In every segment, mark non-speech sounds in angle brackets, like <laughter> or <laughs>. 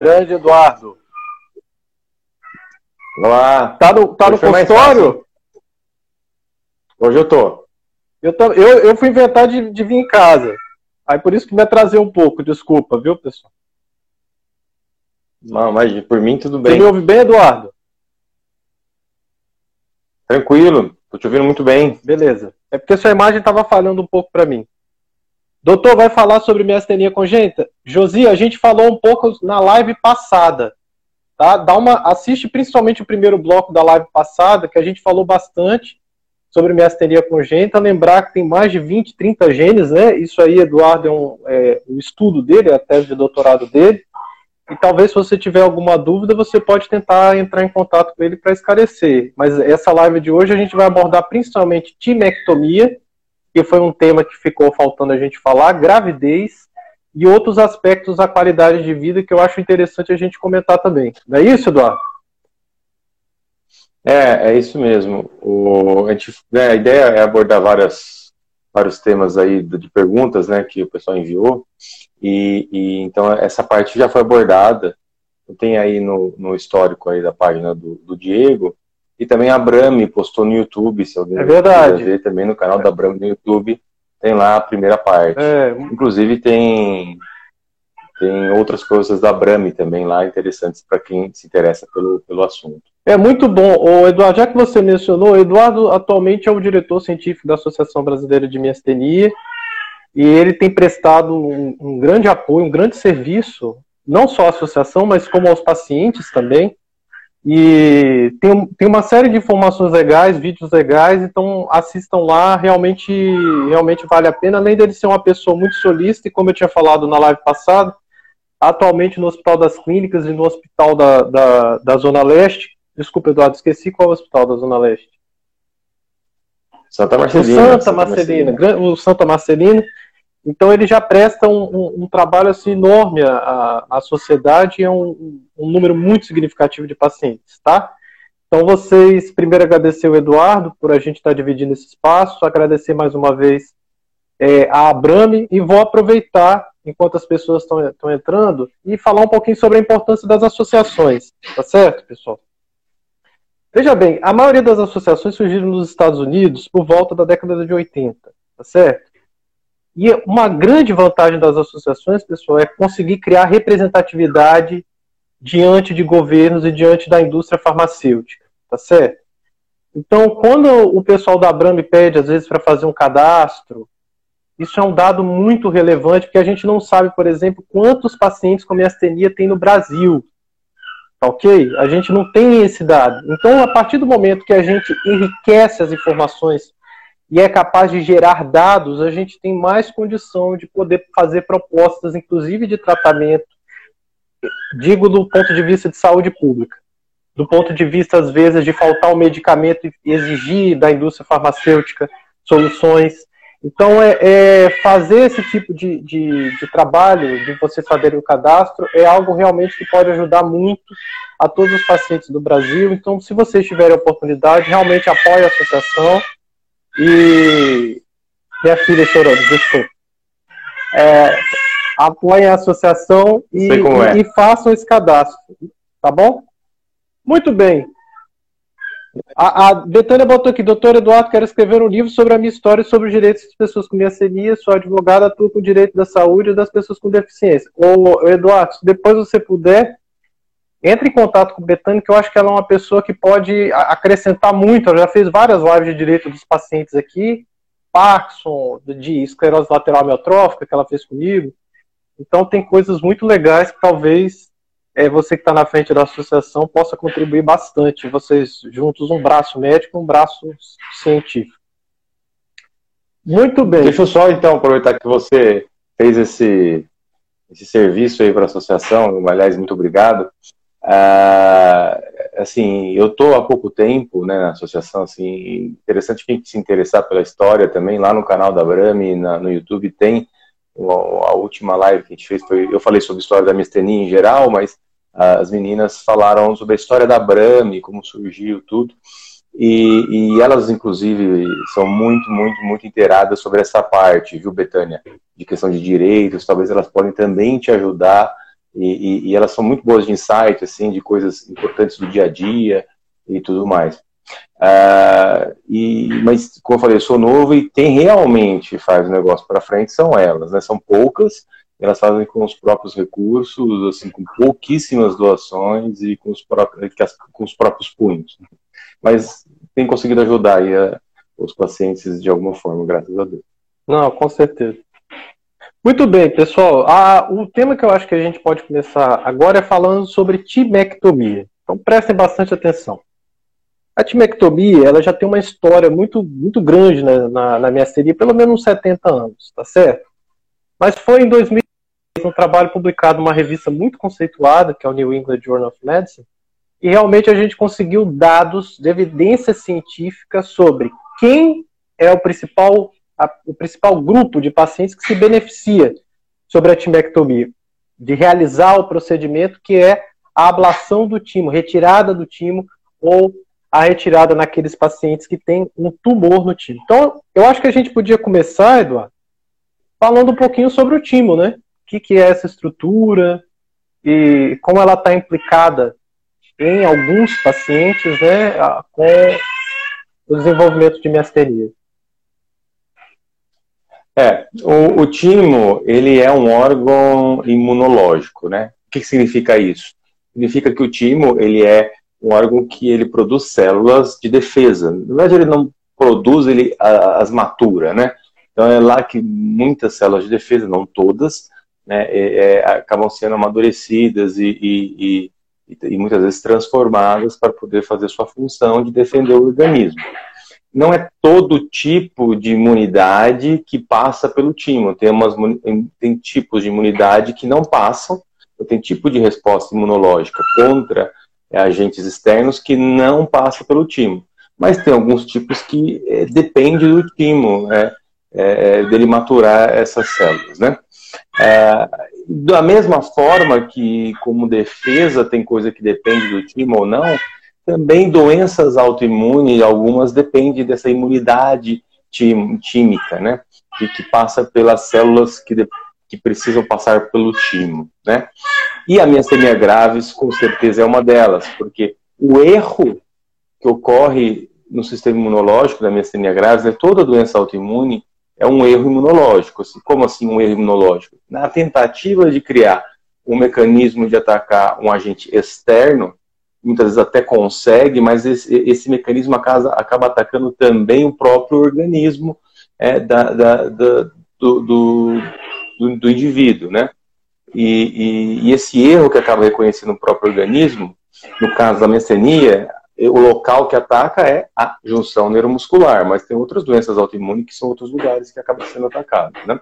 Grande Eduardo. Olá. Tá no, tá no consultório? Hoje eu tô. Eu, eu, eu fui inventar de, de vir em casa. Aí por isso que me atrasei um pouco, desculpa, viu, pessoal? Não, mas por mim tudo bem. Você me ouve bem, Eduardo? Tranquilo, tô te ouvindo muito bem. Beleza. É porque sua imagem estava falhando um pouco para mim. Doutor, vai falar sobre miastenia congênita? Josi, a gente falou um pouco na live passada. Tá? Dá uma, assiste principalmente o primeiro bloco da live passada, que a gente falou bastante sobre miastenia congênita, lembrar que tem mais de 20, 30 genes, né? Isso aí, Eduardo, é um, é, um estudo dele, é a tese de doutorado dele. E talvez, se você tiver alguma dúvida, você pode tentar entrar em contato com ele para esclarecer. Mas essa live de hoje a gente vai abordar principalmente timectomia, que foi um tema que ficou faltando a gente falar, gravidez e outros aspectos da qualidade de vida que eu acho interessante a gente comentar também. Não é isso, Eduardo? É, é isso mesmo. O, a, gente, né, a ideia é abordar várias, vários temas aí de perguntas né, que o pessoal enviou. E, e então essa parte já foi abordada. Tem aí no, no histórico aí da página do, do Diego. E também a Brami postou no YouTube, se alguém é verdade. ver também no canal da Brami no YouTube, tem lá a primeira parte. É. Inclusive tem tem outras coisas da Brami também lá interessantes para quem se interessa pelo, pelo assunto. É muito bom. O Eduardo, já que você mencionou, o Eduardo atualmente é o diretor científico da Associação Brasileira de Miastenia e ele tem prestado um, um grande apoio, um grande serviço, não só à associação, mas como aos pacientes também. E tem, tem uma série de informações legais, vídeos legais, então assistam lá, realmente, realmente vale a pena. Além dele ser uma pessoa muito solista, e como eu tinha falado na live passada, atualmente no Hospital das Clínicas e no Hospital da, da, da Zona Leste. Desculpa, Eduardo, esqueci qual é o Hospital da Zona Leste. Santa Marcelina. O Santa, Santa Marcelina, Marcelina, o Santa Marcelina. Então ele já presta um, um, um trabalho assim, enorme à, à sociedade e é um, um, número muito significativo de pacientes, tá? Então vocês, primeiro agradecer o Eduardo por a gente estar dividindo esse espaço, agradecer mais uma vez é, a Abrame e vou aproveitar enquanto as pessoas estão entrando, e falar um pouquinho sobre a importância das associações. Tá certo, pessoal? Veja bem, a maioria das associações surgiram nos Estados Unidos por volta da década de 80, tá certo? E uma grande vantagem das associações, pessoal, é conseguir criar representatividade diante de governos e diante da indústria farmacêutica, tá certo? Então, quando o pessoal da Abram pede, às vezes, para fazer um cadastro, isso é um dado muito relevante, porque a gente não sabe, por exemplo, quantos pacientes com miastenia tem no Brasil. Tá ok? A gente não tem esse dado. Então, a partir do momento que a gente enriquece as informações e é capaz de gerar dados, a gente tem mais condição de poder fazer propostas, inclusive de tratamento, digo do ponto de vista de saúde pública. Do ponto de vista, às vezes, de faltar o medicamento e exigir da indústria farmacêutica soluções então, é, é fazer esse tipo de, de, de, trabalho, de você fazer o cadastro, é algo realmente que pode ajudar muito a todos os pacientes do Brasil. Então, se vocês tiverem a oportunidade, realmente apoie a associação e. Minha filha chorando, desculpa. É, apoiem a associação e, é. e, e façam esse cadastro. Tá bom? Muito bem. A, a Betânia botou aqui, doutor Eduardo, quero escrever um livro sobre a minha história sobre os direitos das pessoas com miastenia, sou advogada, atuo com o direito da saúde das pessoas com deficiência. Ô, Eduardo, se depois você puder, entre em contato com a Betânia, que eu acho que ela é uma pessoa que pode acrescentar muito, ela já fez várias lives de direito dos pacientes aqui, Parkinson, de esclerose lateral amiotrófica, que ela fez comigo, então tem coisas muito legais que talvez é, você que está na frente da associação possa contribuir bastante. Vocês juntos, um braço médico um braço científico. Muito bem. Deixa eu só então aproveitar que você fez esse, esse serviço aí para a associação. Aliás, muito obrigado. Ah, assim, eu estou há pouco tempo né, na associação. Assim, interessante quem se interessar pela história também lá no canal da Brami, na, no YouTube tem a última live que a gente fez foi, eu falei sobre a história da mistenia em geral, mas as meninas falaram sobre a história da Brahmi, como surgiu tudo, e, e, elas, inclusive, são muito, muito, muito inteiradas sobre essa parte, viu, Betânia? De questão de direitos, talvez elas podem também te ajudar e, e, e, elas são muito boas de insight, assim, de coisas importantes do dia a dia e tudo mais. Uh, e, mas, como eu falei, eu sou novo e quem realmente faz o negócio para frente são elas, né? São poucas, elas fazem com os próprios recursos, assim, com pouquíssimas doações e com os próprios, com os próprios punhos. Mas tem conseguido ajudar aí a, os pacientes de alguma forma, graças a Deus. Não, com certeza. Muito bem, pessoal. Ah, o tema que eu acho que a gente pode começar agora é falando sobre timectomia. Então prestem bastante atenção. A timectomia ela já tem uma história muito, muito grande na, na, na minha série, pelo menos uns 70 anos, tá certo? Mas foi em 2000 um trabalho publicado numa revista muito conceituada, que é o New England Journal of Medicine, e realmente a gente conseguiu dados de evidência científica sobre quem é o principal, a, o principal grupo de pacientes que se beneficia sobre a timectomia, de realizar o procedimento que é a ablação do timo, retirada do timo ou a retirada naqueles pacientes que têm um tumor no timo. Então, eu acho que a gente podia começar, Eduardo, falando um pouquinho sobre o timo, né? que, que é essa estrutura e como ela está implicada em alguns pacientes né, com o desenvolvimento de miastenia. É, o, o timo, ele é um órgão imunológico, né? O que, significa isso? Significa que o timo, ele é um órgão que ele produz células de defesa. Na verdade, ele não produz, ele as matura, né? Então é lá que muitas células de defesa, não todas, né, é, é, acabam sendo amadurecidas e, e, e, e, muitas vezes transformadas para poder fazer sua função de defender o organismo. Não é todo tipo de imunidade que passa pelo timo. Tem, umas, tem tipos de imunidade que não passam, tem tipo de resposta imunológica contra agentes externos que não passa pelo timo. Mas tem alguns tipos que é, depende do timo, né, é, dele maturar essas células, né? É, da mesma forma que, como defesa, tem coisa que depende do time ou não, também doenças autoimunes, algumas dependem dessa imunidade tímica, né? E que passa pelas células que, de, que precisam passar pelo timo, né? E a miastenia graves, com certeza, é uma delas, porque o erro que ocorre no sistema imunológico da miastenia graves, é toda doença autoimune, é um erro imunológico. Assim, como assim um erro imunológico? Na tentativa de criar um mecanismo de atacar um agente externo, muitas vezes até consegue, mas esse, esse mecanismo acaba, acaba, atacando também o próprio organismo é, da, da, da, do, do, do, do, indivíduo, né? E, e, e, esse erro que acaba reconhecendo o próprio organismo, no caso da mecenia, o local que ataca é a junção neuromuscular, mas tem outras doenças autoimunes que são outros lugares que acabam sendo atacados, né?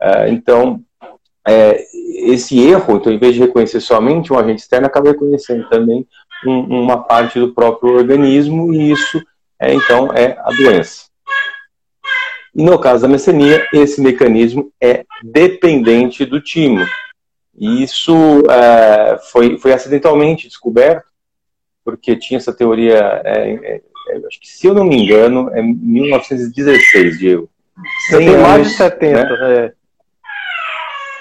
É, então, é, esse erro, então, em vez de reconhecer somente um agente externo, acaba reconhecendo também um, uma parte do próprio organismo e isso, é, então, é a doença. E no caso da mecenia, esse mecanismo é dependente do timo. E isso é, foi, foi acidentalmente descoberto porque tinha essa teoria, é, é, é acho que se eu não me engano, é 1916, Diego. 100 anos, mais de 70, né?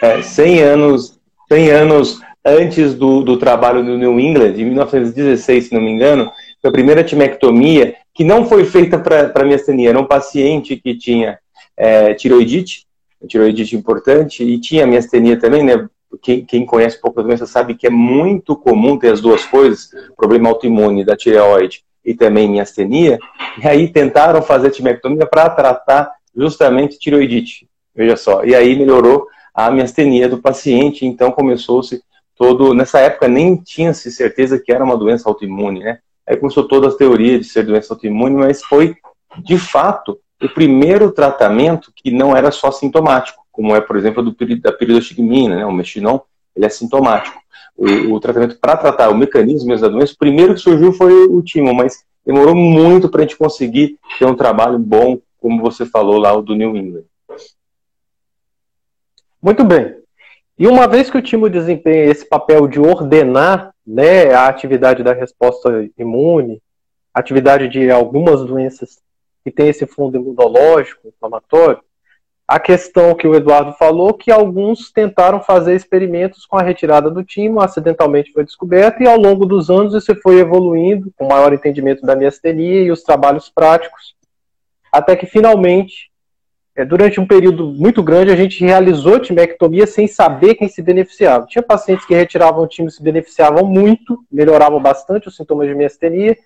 é. é 100 anos, 100 anos antes do, do trabalho do New England, em 1916, se não me engano, foi a primeira timectomia que não foi feita para miastenia, era um paciente que tinha é, tiroidite, tiroidite importante, e tinha miastenia também, né, quem, quem conhece um pouco doença sabe que é muito comum ter as duas coisas, problema autoimune da tireoide e também miastenia, e aí tentaram fazer timectomia para tratar justamente tireoidite, veja só, e aí melhorou a miastenia do paciente, então começou-se todo, nessa época nem tinha-se certeza que era uma doença autoimune, né, aí começou toda a teoria de ser doença autoimune, mas foi, de fato, o primeiro tratamento que não era só sintomático, como é, por exemplo, do, da piridoxigmina, né, o mexinon, ele é sintomático. O, o tratamento para tratar o mecanismo da doença, o primeiro que surgiu foi o timo, mas demorou muito para a gente conseguir ter um trabalho bom, como você falou lá, o do New England. Muito bem. E uma vez que o timo desempenha esse papel de ordenar né, a atividade da resposta imune, atividade de algumas doenças que tem esse fundo imunológico, inflamatório, a questão que o Eduardo falou, que alguns tentaram fazer experimentos com a retirada do timo, acidentalmente foi descoberto, e ao longo dos anos isso foi evoluindo, com maior entendimento da miastenia e os trabalhos práticos, até que finalmente, durante um período muito grande, a gente realizou timectomia sem saber quem se beneficiava. Tinha pacientes que retiravam o timo e se beneficiavam muito, melhoravam bastante os sintomas de miastenia,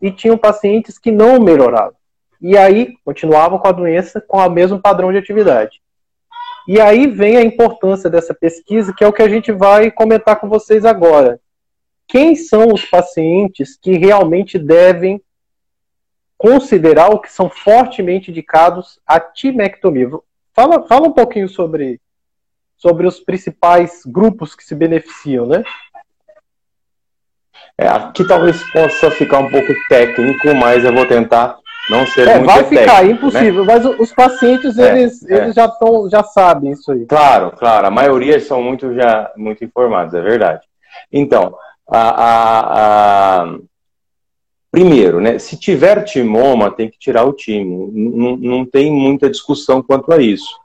e tinham pacientes que não melhoravam e aí continuavam com a doença com o mesmo padrão de atividade. E aí vem a importância dessa pesquisa, que é o que a gente vai comentar com vocês agora. Quem são os pacientes que realmente devem considerar ou que são fortemente indicados a timectomia? Fala, fala um pouquinho sobre, sobre os principais grupos que se beneficiam, né? É, aqui talvez possa ficar um pouco técnico, mas eu vou tentar não ser é, muito vai ficar técnico, impossível, né? mas os pacientes é, eles, é. eles já estão já sabem isso aí. Claro, claro, a maioria são muito já muito informados, é verdade. Então, a, a, a... primeiro, né, se tiver timoma, tem que tirar o timo. Não, não tem muita discussão quanto a isso.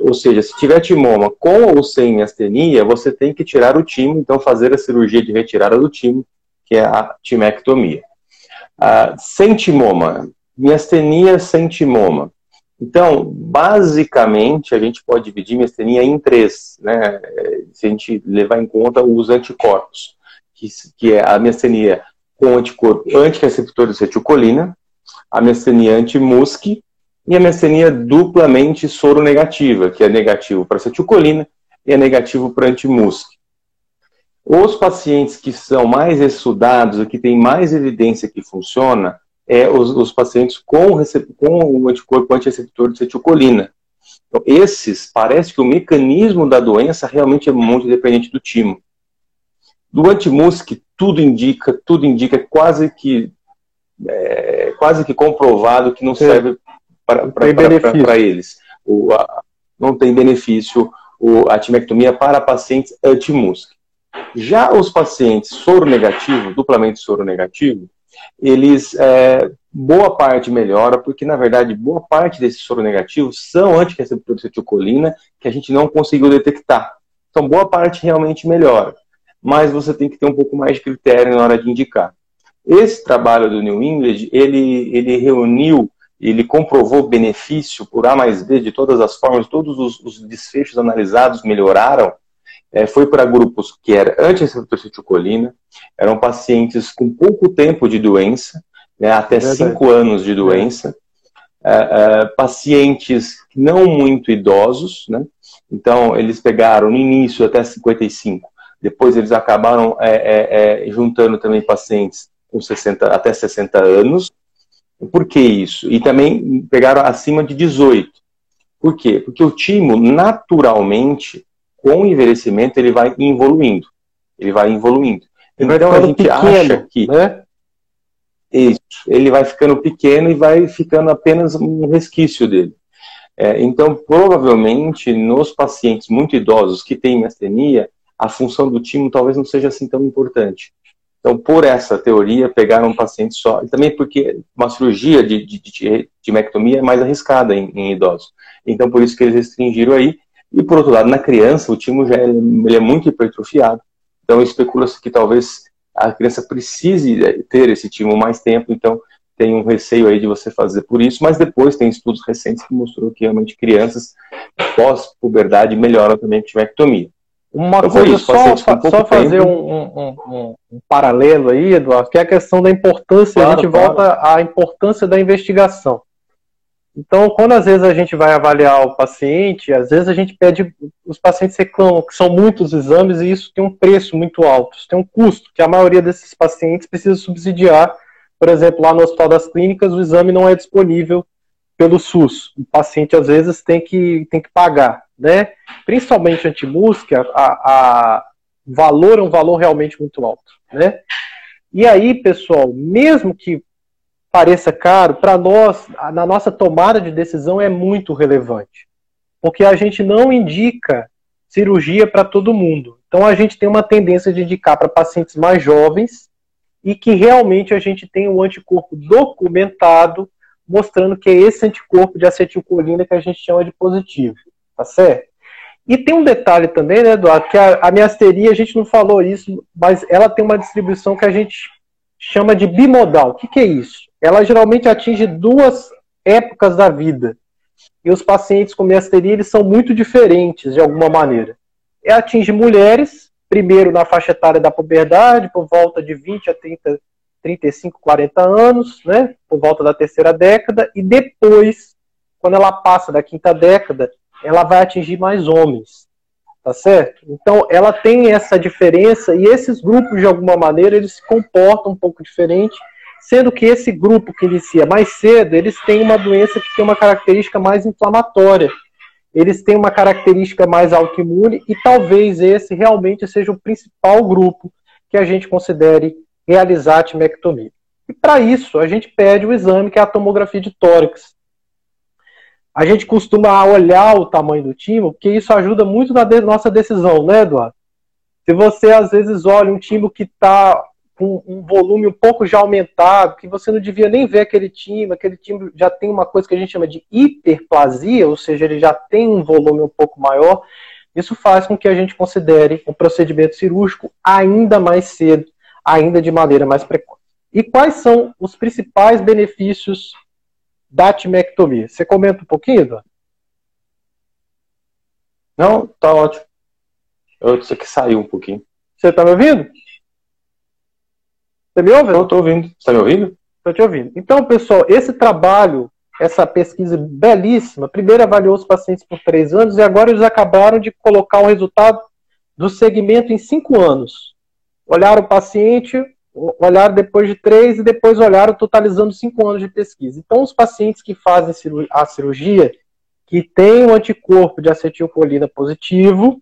Ou seja, se tiver timoma com ou sem astenia, você tem que tirar o timo, então fazer a cirurgia de retirada do timo, que é a timectomia. Uh, sem timoma, miastenia sem timoma. Então, basicamente, a gente pode dividir miastenia em três, né? Se a gente levar em conta os anticorpos, que, que é a miastenia com anticorpo antireceptor de acetilcolina, a miastenia anti-MUSC e a miastenia duplamente soronegativa, que é negativo para acetilcolina e é negativo para anti-MUSC. Os pacientes que são mais estudados, que têm mais evidência que funciona, é, os, os, pacientes com, com o anticorpo antireceptor de acetilcolina. Então, esses, parece que o mecanismo da doença realmente é muito dependente do timo. Do antimusc, tudo indica, tudo indica, quase que é, quase que comprovado que não serve para eles. O, a, não tem benefício o, a timectomia para pacientes antimusc. Já os pacientes soro negativo, duplamente soro negativo, eles, é, boa parte melhora, porque na verdade boa parte desses soronegativos são antireceptores de acetilcolina que a gente não conseguiu detectar. Então boa parte realmente melhora, mas você tem que ter um pouco mais de critério na hora de indicar. Esse trabalho do New England, ele, ele reuniu, ele comprovou benefício por A mais B de todas as formas, todos os, os desfechos analisados melhoraram, é, foi para grupos que era anti-receptor acetilcolina, eram pacientes com pouco tempo de doença, né, até 5 anos de doença, é, é, pacientes não muito idosos, né, então eles pegaram no início até 55, depois eles acabaram é, é, é, juntando também pacientes com 60, até 60 anos. Por que isso? E também pegaram acima de 18. Por quê? Porque o timo, naturalmente, com o envelhecimento, ele vai evoluindo. Ele vai evoluindo. Ele então a gente pequeno, acha que. Né? Isso, ele vai ficando pequeno e vai ficando apenas um resquício dele. É, então, provavelmente, nos pacientes muito idosos que têm mastenia, a função do timo talvez não seja assim tão importante. Então, por essa teoria, pegaram um paciente só. E também porque uma cirurgia de, de, de, de mectomia é mais arriscada em, em, idosos. Então, por isso que eles restringiram aí. E por outro lado, na criança, o timo já é, ele é muito hipertrofiado. Então especula-se que talvez a criança precise é, ter esse timo mais tempo, então tem um receio aí de você fazer por isso, mas depois tem estudos recentes que mostrou que realmente crianças pós-puberdade melhoram também com timectomia. Uma então, coisa, isso, só, só fazer um, um, um, um, paralelo aí, Eduardo, que é a questão da importância, claro, a gente claro. volta à importância da investigação. Então, quando às vezes a gente vai avaliar o paciente, às vezes a gente pede, os pacientes reclamam que são muitos exames e isso tem um preço muito alto, isso tem um custo que a maioria desses pacientes precisa subsidiar. Por exemplo, lá no Hospital das Clínicas, o exame não é disponível pelo SUS. O paciente às vezes tem que, tem que pagar, né? Principalmente anti-música, a, a valor é um valor realmente muito alto, né? E aí, pessoal, mesmo que pareça caro, para nós, na nossa tomada de decisão é muito relevante. Porque a gente não indica cirurgia para todo mundo. Então a gente tem uma tendência de indicar para pacientes mais jovens e que realmente a gente tem um anticorpo documentado mostrando que é esse anticorpo de acetilcolina que a gente chama de positivo, tá certo? E tem um detalhe também, né, Eduardo, que a, a miasteria, a gente não falou isso, mas ela tem uma distribuição que a gente chama de bimodal. O que, que é isso? Ela geralmente atinge duas épocas da vida. E os pacientes com miasteria, eles são muito diferentes, de alguma maneira. Ela atinge mulheres, primeiro na faixa etária da puberdade, por volta de 20 a 30, 35, 40 anos, né, por volta da terceira década, e depois, quando ela passa da quinta década, ela vai atingir mais homens, tá certo? Então, ela tem essa diferença e esses grupos, de alguma maneira, eles se comportam um pouco diferente, sendo que esse grupo que inicia mais cedo, eles têm uma doença que tem uma característica mais inflamatória, eles têm uma característica mais autoimune e talvez esse realmente seja o principal grupo que a gente considere realizar a timectomia. E para isso, a gente pede o exame que é a tomografia de tórax, a gente costuma olhar o tamanho do time, porque isso ajuda muito na de nossa decisão, né, Eduardo? Se você às vezes olha um time que está com um volume um pouco já aumentado, que você não devia nem ver aquele time, aquele time já tem uma coisa que a gente chama de hiperplasia, ou seja, ele já tem um volume um pouco maior, isso faz com que a gente considere o procedimento cirúrgico ainda mais cedo, ainda de maneira mais precoce. E quais são os principais benefícios da timectomia. Você comenta um pouquinho, Eduardo? Não, tá ótimo. Eu disse que saiu um pouquinho. Você tá me ouvindo? Você me ouve? Eu tô ouvindo. Você tá me ouvindo? Tô te ouvindo. Então, pessoal, esse trabalho, essa pesquisa belíssima, primeiro avaliou os pacientes por três anos e agora eles acabaram de colocar o resultado do segmento em cinco anos. Olharam o paciente, olharam depois de três e depois olharam totalizando cinco anos de pesquisa. Então, os pacientes que fazem a cirurgia, que têm o anticorpo de acetilcolina positivo,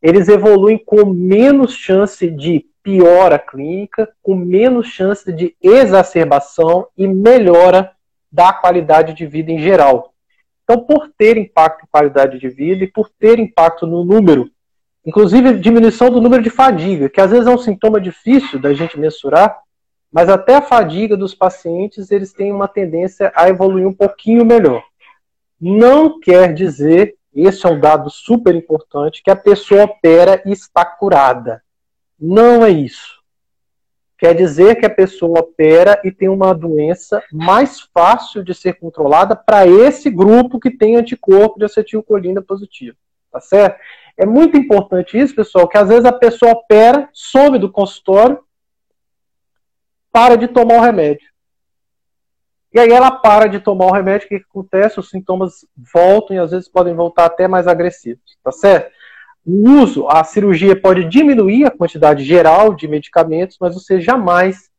eles evoluem com menos chance de piora clínica, com menos chance de exacerbação e melhora da qualidade de vida em geral. Então, por ter impacto em qualidade de vida e por ter impacto no número Inclusive, diminuição do número de fadiga, que às vezes é um sintoma difícil da gente mensurar, mas até a fadiga dos pacientes, eles têm uma tendência a evoluir um pouquinho melhor. Não quer dizer, esse é um dado super importante, que a pessoa opera e está curada. Não é isso. Quer dizer que a pessoa opera e tem uma doença mais fácil de ser controlada para esse grupo que tem anticorpo de acetilcolina positivo. Tá certo? É muito importante isso, pessoal, que às vezes a pessoa opera, some do consultório, para de tomar o remédio. E aí ela para de tomar o remédio, o que, que acontece? Os sintomas voltam e às vezes podem voltar até mais agressivos, tá certo? O uso, a cirurgia pode diminuir a quantidade geral de medicamentos, mas você jamais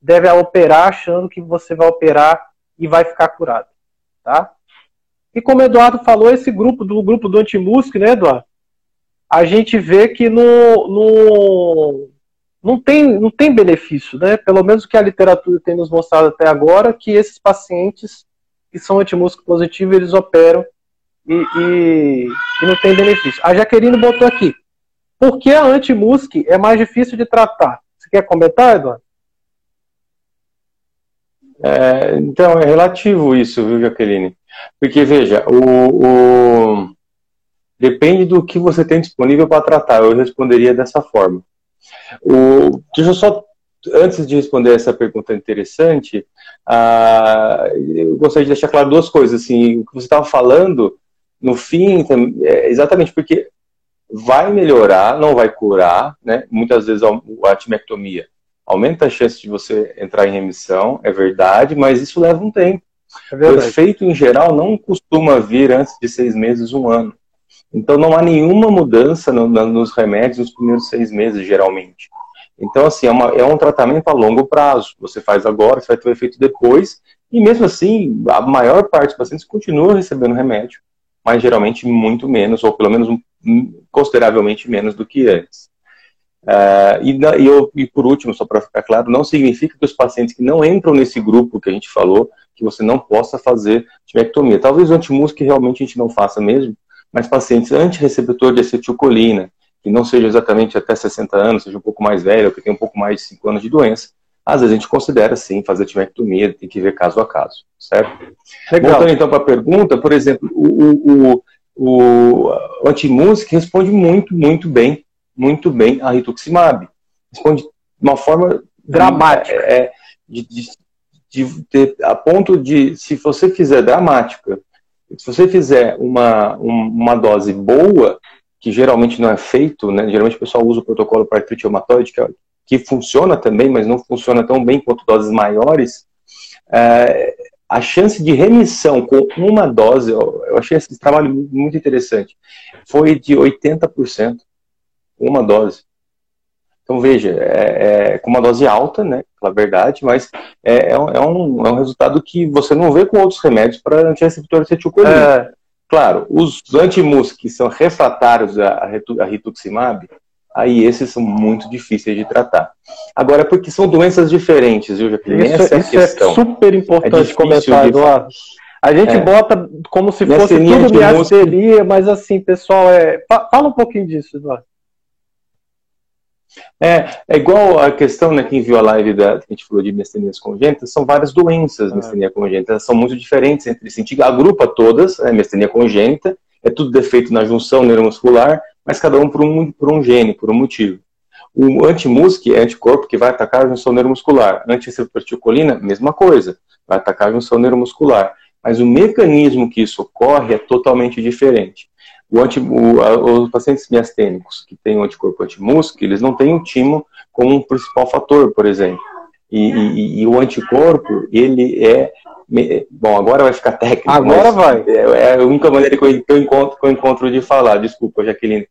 deve operar achando que você vai operar e vai ficar curado, tá? E como o Eduardo falou, esse grupo do grupo do antimusc, né, Eduardo? a gente vê que no, no, não, tem, não tem benefício, né? Pelo menos o que a literatura tem nos mostrado até agora, que esses pacientes que são antimúsculo positivo, eles operam e, e, e, não tem benefício. A Jaqueline botou aqui. Por que a antimusc é mais difícil de tratar? Você quer comentar, Eduardo? É, então, é relativo isso, viu, Jaqueline? Porque, veja, o, o Depende do que você tem disponível para tratar. Eu responderia dessa forma. O, deixa eu só, antes de responder essa pergunta interessante, uh, eu gostaria de deixar claro duas coisas. Assim, o que você estava falando, no fim, é exatamente porque vai melhorar, não vai curar, né? Muitas vezes a timectomia aumenta a chance de você entrar em remissão, é verdade, mas isso leva um tempo. É o efeito, em geral, não costuma vir antes de seis meses, um ano. Então não há nenhuma mudança no, nos remédios nos primeiros seis meses, geralmente. Então, assim, é, uma, é, um tratamento a longo prazo. Você faz agora, você vai ter o efeito depois, e mesmo assim, a maior parte dos pacientes continua recebendo remédio, mas geralmente muito menos, ou pelo menos um, consideravelmente menos do que antes. Uh, e, e, eu, e, por último, só para ficar claro, não significa que os pacientes que não entram nesse grupo que a gente falou, que você não possa fazer timectomia. Talvez o antimusc realmente a gente não faça mesmo, mas pacientes anti-receptor de acetilcolina, que não seja exatamente até 60 anos, seja um pouco mais velho, que tenha um pouco mais de 5 anos de doença, às vezes a gente considera sim fazer timectomia, tem que ver caso a caso, certo? Legal. Voltando então para a pergunta, por exemplo, o, o, o, o antimusic responde muito, muito bem, muito bem a rituximab. Responde de uma forma dramática, é, é de, de, de, de, a ponto de, se você fizer dramática, se você fizer uma, uma dose boa, que geralmente não é feito, né? geralmente o pessoal usa o protocolo para artrite reumatoide, que, é, que funciona também, mas não funciona tão bem quanto doses maiores, é, a chance de remissão com uma dose, eu achei esse trabalho muito interessante, foi de 80%, uma dose. Então, veja, é, é, com uma dose alta, né, pela verdade, mas é, é, um, é, um, é um resultado que você não vê com outros remédios para antireceptor acetilcolina. É. Claro, os antimus que são refratários a, a rituximab, aí esses são muito difíceis de tratar. Agora, porque são doenças diferentes, viu, Jaqueline? Isso, Essa é, isso é super importante é comentar, Eduardo. A gente é. bota como se fosse tudo miasteria, mas assim, pessoal, é... fala um pouquinho disso, Eduardo. É, é igual a questão, né, quem viu a live da, que a gente falou de mestenias congênitas, são várias doenças, é. mestenia congênita, são muito diferentes entre si. Agrupa todas, é, mestenia congênita, é tudo defeito na junção neuromuscular, mas cada um por um, por um gene, por um motivo. O anti-MUSC é anticorpo que vai atacar a junção neuromuscular. Anti-acetilcolina, mesma coisa, vai atacar a junção neuromuscular. Mas o mecanismo que isso ocorre é totalmente diferente. O anti, o, a, os pacientes miastênicos que têm o anticorpo anti-MUSC, eles não têm o timo como principal fator, por exemplo. E, e, e, o anticorpo, ele é. Bom, agora vai ficar técnico. Agora vai. É, é, a única maneira que eu, que eu, encontro, que eu encontro de falar, desculpa, Jaqueline.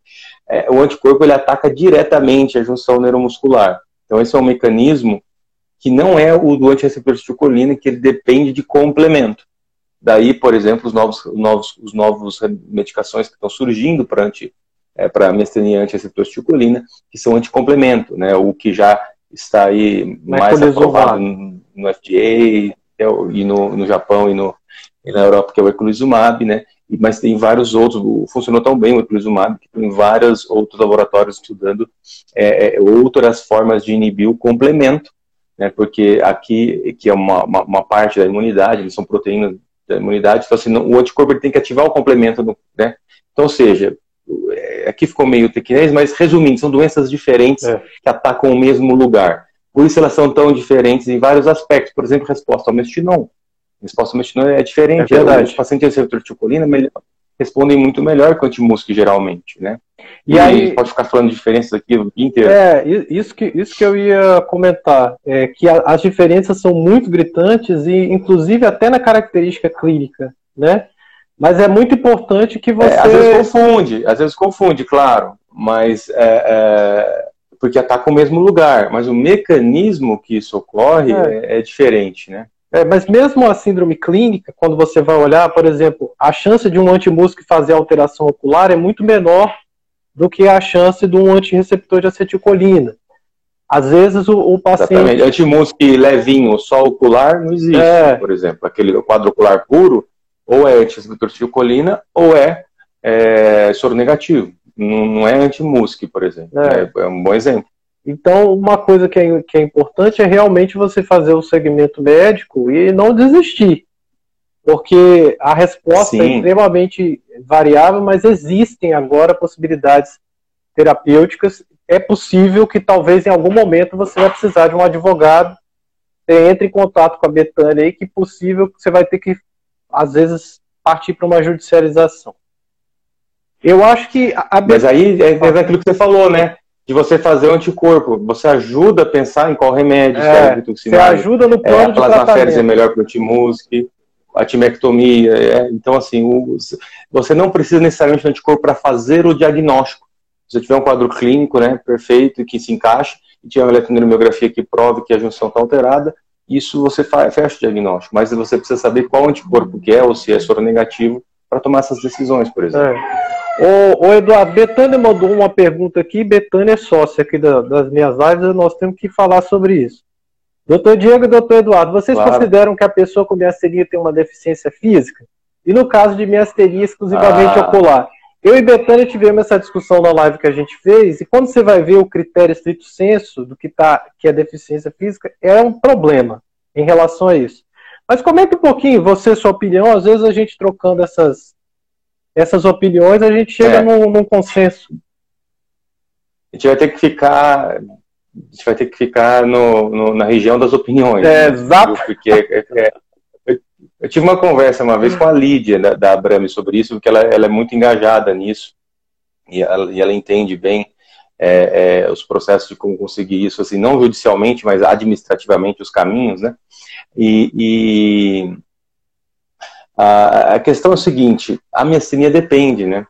É, o anticorpo ele ataca diretamente a junção neuromuscular. Então, esse é um mecanismo que não é o do antireceptor que ele depende de complemento. Daí, por exemplo, os novos, novos, os novos medicações que estão surgindo para anti, é, para miastenia antiacetilcolina, que são anticomplemento, né? O que já está aí mais aprovado no, no FDA é e no, no Japão e, no, e na Europa, que é o eculizumab, né? mas tem vários outros, funcionou tão bem o eculizumab, que tem vários outros laboratórios estudando é, é, outras formas de inibir o complemento, né, porque aqui, que é uma, uma, uma parte da imunidade, eles são proteínas da imunidade, então assim, o anticorpo tem que ativar o complemento, do, né? Então, ou seja, é, aqui ficou meio tequinês, mas resumindo, são doenças diferentes é. que atacam o mesmo lugar. Por isso elas são tão diferentes em vários aspectos. Por exemplo, resposta ao mestinon. Resposta ao mestinon é diferente. É verdade. Os pacientes receptor de chocolina respondem muito melhor que o antimusc, geralmente, né? E, e aí pode ficar falando de diferenças aqui o dia inteiro. É, isso que, isso que eu ia comentar, é que a, as diferenças são muito gritantes e inclusive até na característica clínica, né? Mas é muito importante que você... É, às vezes confunde, às vezes confunde, claro, mas é, é, porque ataca o mesmo lugar, mas o mecanismo que isso ocorre é, é, é diferente, né? É, mas mesmo a síndrome clínica, quando você vai olhar, por exemplo, a chance de um antimúsculo fazer alteração ocular é muito menor do que a chance de um antireceptor de acetilcolina. Às vezes o, o paciente. Exatamente. Antimúsculo levinho, só ocular, não existe, é. por exemplo. Aquele quadro ocular puro, ou é antireceptor de acetilcolina, ou é, é soro negativo. Não, não é antimúsculo, por exemplo. É. é. é um bom exemplo. Então, uma coisa que é, que é importante é realmente você fazer o segmento médico e não desistir. Porque a resposta é Sim. é extremamente variável, mas existem agora possibilidades terapêuticas. É possível que talvez em algum momento você vai precisar de um advogado. Você entre em contato com a Betânia aí, que é possível que você vai ter que, às vezes, partir para uma judicialização. Eu acho que a, Mas aí é, é aquilo que você falou, né? De você fazer o anticorpo. Você ajuda a pensar em qual remédio, é, Você ajuda no plano é, a plasmaférese é melhor para o antimusc, a timectomia. É, então, assim, o, você não precisa necessariamente de anticorpo para fazer o diagnóstico. Se você tiver um quadro clínico né, perfeito, que se encaixe, e tiver uma eletroneurografia que prove que a junção está alterada, isso você faz, fecha o diagnóstico. Mas você precisa saber qual anticorpo que é, ou se é soro negativo, para tomar essas decisões, por exemplo. É. O, o Eduardo, Betânia mandou uma pergunta aqui. Betânia é sócia aqui da, das minhas lives, nós temos que falar sobre isso. Doutor Diego e doutor Eduardo, vocês claro. consideram que a pessoa com miastenia tem uma deficiência física? E no caso de miastenia exclusivamente ah. ocular, eu e Betânia tivemos essa discussão na live que a gente fez, e quando você vai ver o critério estrito senso do que, tá, que é deficiência física, é um problema em relação a isso. Mas comenta um pouquinho, você, sua opinião, às vezes a gente trocando essas, essas opiniões, a gente chega é. num, num consenso. A gente vai ter que ficar a gente vai ter que ficar no, no, na região das opiniões. É, né? exato. Porque é, é, eu, eu, tive uma conversa uma vez com a Lídia da, da Abrame sobre isso, porque ela, ela, é muito engajada nisso e ela, e ela entende bem é, é, os processos de como conseguir isso, assim, não judicialmente, mas administrativamente os caminhos, né? E, e a, a, questão é o seguinte: a miastenia depende, né?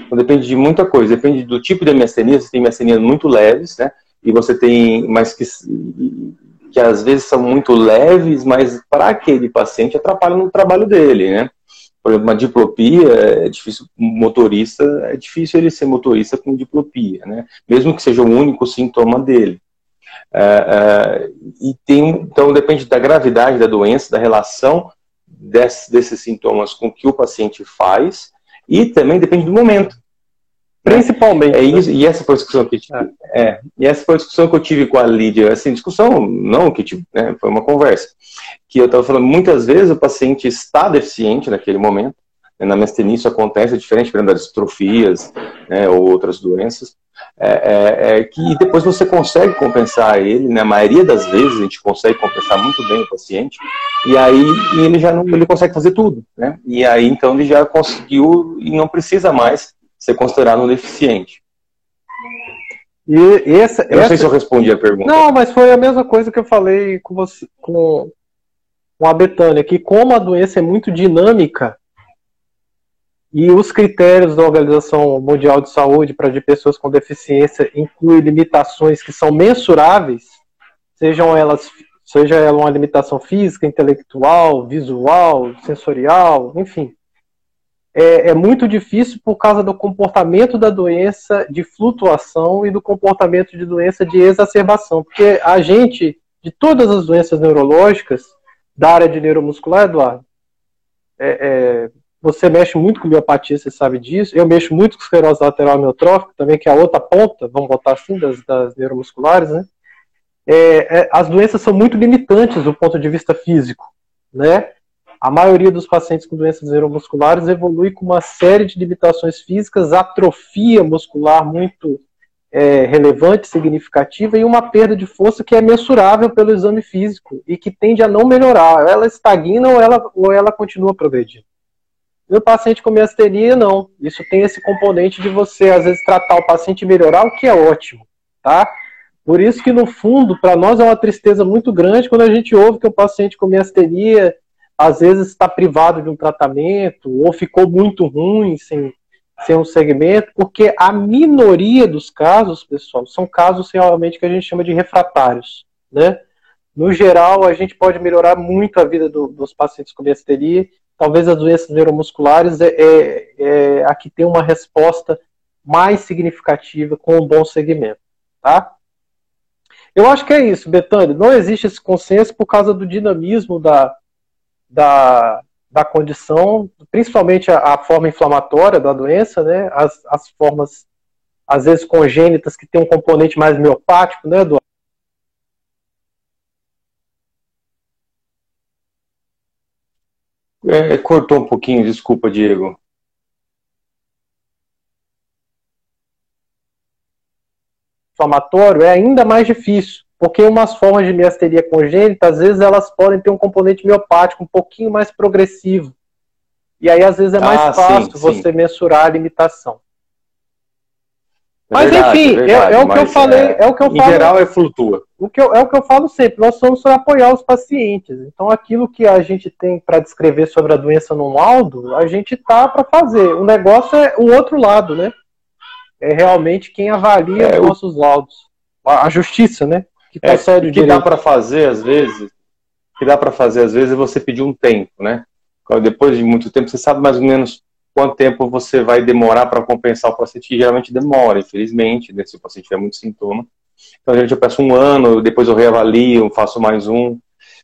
Então, depende de muita coisa, depende do tipo de miastenia. Você tem miastenias muito leves, né? E você tem, mas que, que às vezes são muito leves, mas para aquele paciente atrapalham no trabalho dele, né? Por exemplo, uma diplopia é difícil, motorista, é difícil ele ser motorista com diplopia, né? Mesmo que seja o único sintoma dele. É, é, e tem, então depende da gravidade da doença, da relação desse, desses sintomas com o que o paciente faz e também depende do momento. Principalmente. É isso, e essa foi a discussão que tive, é. é. e essa foi a discussão que eu tive com a Lídia, assim, discussão não que tive, né, foi uma conversa, que eu estava falando, muitas vezes o paciente está deficiente naquele momento, na mastenia isso acontece, é diferente das distrofias, né, ou outras doenças, é, é, é, que depois você consegue compensar ele, na né? maioria das vezes a gente consegue compensar muito bem o paciente, e aí ele já não ele consegue fazer tudo, né? E aí então ele já conseguiu e não precisa mais ser considerado um deficiente. E essa, eu não essa... sei se eu respondi a pergunta. Não, mas foi a mesma coisa que eu falei com você, com, com a Betânia, que como a doença é muito dinâmica, e os critérios da Organização Mundial de Saúde para de pessoas com deficiência incluem limitações que são mensuráveis, sejam elas seja ela uma limitação física, intelectual, visual, sensorial, enfim. É, é, muito difícil por causa do comportamento da doença de flutuação e do comportamento de doença de exacerbação. Porque a gente, de todas as doenças neurológicas da área de neuromuscular, Eduardo, é, é, você mexe muito com miopatia, você sabe disso. Eu mexo muito com esclerose lateral amiotrófica, também, que é a outra ponta, vamos botar assim, das, das neuromusculares, né? É, é, as doenças são muito limitantes do ponto de vista físico, né? A maioria dos pacientes com doenças neuromusculares evolui com uma série de limitações físicas, atrofia muscular muito é, relevante, significativa e uma perda de força que é mensurável pelo exame físico e que tende a não melhorar. Ela estagna ou ela, ou ela continua progredindo. No paciente com miastenia, não. Isso tem esse componente de você, às vezes, tratar o paciente e melhorar, o que é ótimo, tá? Por isso que, no fundo, para nós é uma tristeza muito grande quando a gente ouve que o paciente com miastenia, às vezes, está privado de um tratamento, ou ficou muito ruim sem, sem um segmento, porque a minoria dos casos, pessoal, são casos realmente que a gente chama de refratários, né? No geral, a gente pode melhorar muito a vida do, dos pacientes com miastenia talvez as doenças neuromusculares é, é, é, a que tem uma resposta mais significativa com um bom segmento, tá? Eu acho que é isso, Betânia. Não existe esse consenso por causa do dinamismo da, da, da condição, principalmente a, a forma inflamatória da doença, né? As, as formas, às vezes, congênitas que tem um componente mais miopático, né, Eduardo? É, cortou um pouquinho, desculpa, Diego. Inflamatório é ainda mais difícil, porque umas formas de miasteria congênita, às vezes elas podem ter um componente miopático um pouquinho mais progressivo. E aí, às vezes, é mais ah, fácil sim, você sim. mensurar a limitação. Mas verdade, enfim, é, verdade, é, é, o que eu falei, é, é, o que eu em falo. Em geral é flutua. O que eu, é o que eu falo sempre, nós somos para apoiar os pacientes. Então aquilo que a gente tem para descrever sobre a doença no laudo, a gente tá para fazer. O negócio é o outro lado, né? É realmente quem avalia é, os nossos laudos. A, justiça, né? Que é, o que dá para fazer às vezes, que dá para fazer às vezes é você pedir um tempo, né? Depois de muito tempo, você sabe mais ou menos quanto tempo você vai demorar para compensar o paciente, geralmente demora, infelizmente, né, se o paciente tiver muito sintoma. Então, geralmente eu peço um ano, depois eu reavalio, faço mais um.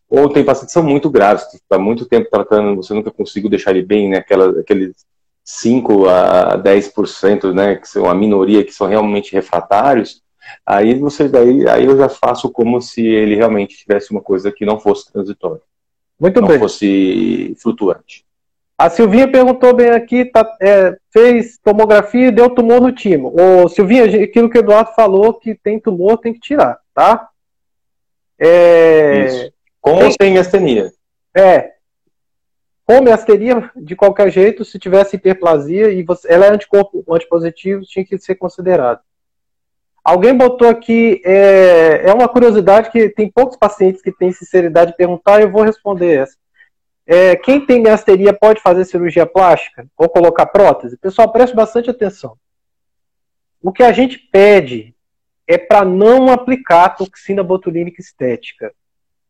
Ou tem pacientes que são muito graves, que está muito tempo tratando, você nunca conseguiu deixar ele bem, né, aquela, aquele 5 a 10%, né, que são a minoria que são realmente refratários, aí você daí aí eu já faço como se ele realmente tivesse uma coisa que não fosse transitória. Muito não bem. fosse flutuante. A Silvinha perguntou bem aqui, tá, é, fez tomografia e deu tumor no timo. Ô, Silvinha, aquilo que o Eduardo falou, que tem tumor, tem que tirar, tá? É, Isso. Com tem, ou sem astenia? É. Com miasteria, de qualquer jeito, se tivesse hiperplasia e você, ela é anticorpo antipositivo, tinha que ser considerado. Alguém botou aqui, é, é uma curiosidade que tem poucos pacientes que têm sinceridade de perguntar, eu vou responder essa. É, quem tem miasteria pode fazer cirurgia plástica ou colocar prótese? Pessoal, preste bastante atenção. O que a gente pede é para não aplicar toxina botulínica estética,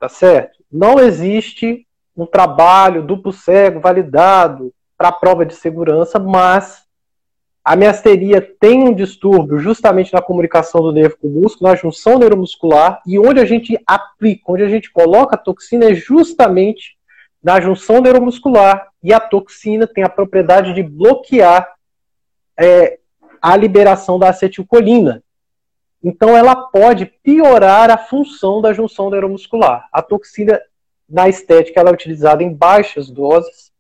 tá certo? Não existe um trabalho duplo cego validado para prova de segurança, mas a miasteria tem um distúrbio justamente na comunicação do nervo com o músculo, na junção neuromuscular, e onde a gente aplica, onde a gente coloca a toxina é justamente na junção neuromuscular, e a toxina tem a propriedade de bloquear é, a liberação da acetilcolina. Então, ela pode piorar a função da junção neuromuscular. A toxina, na estética, ela é utilizada em baixas doses,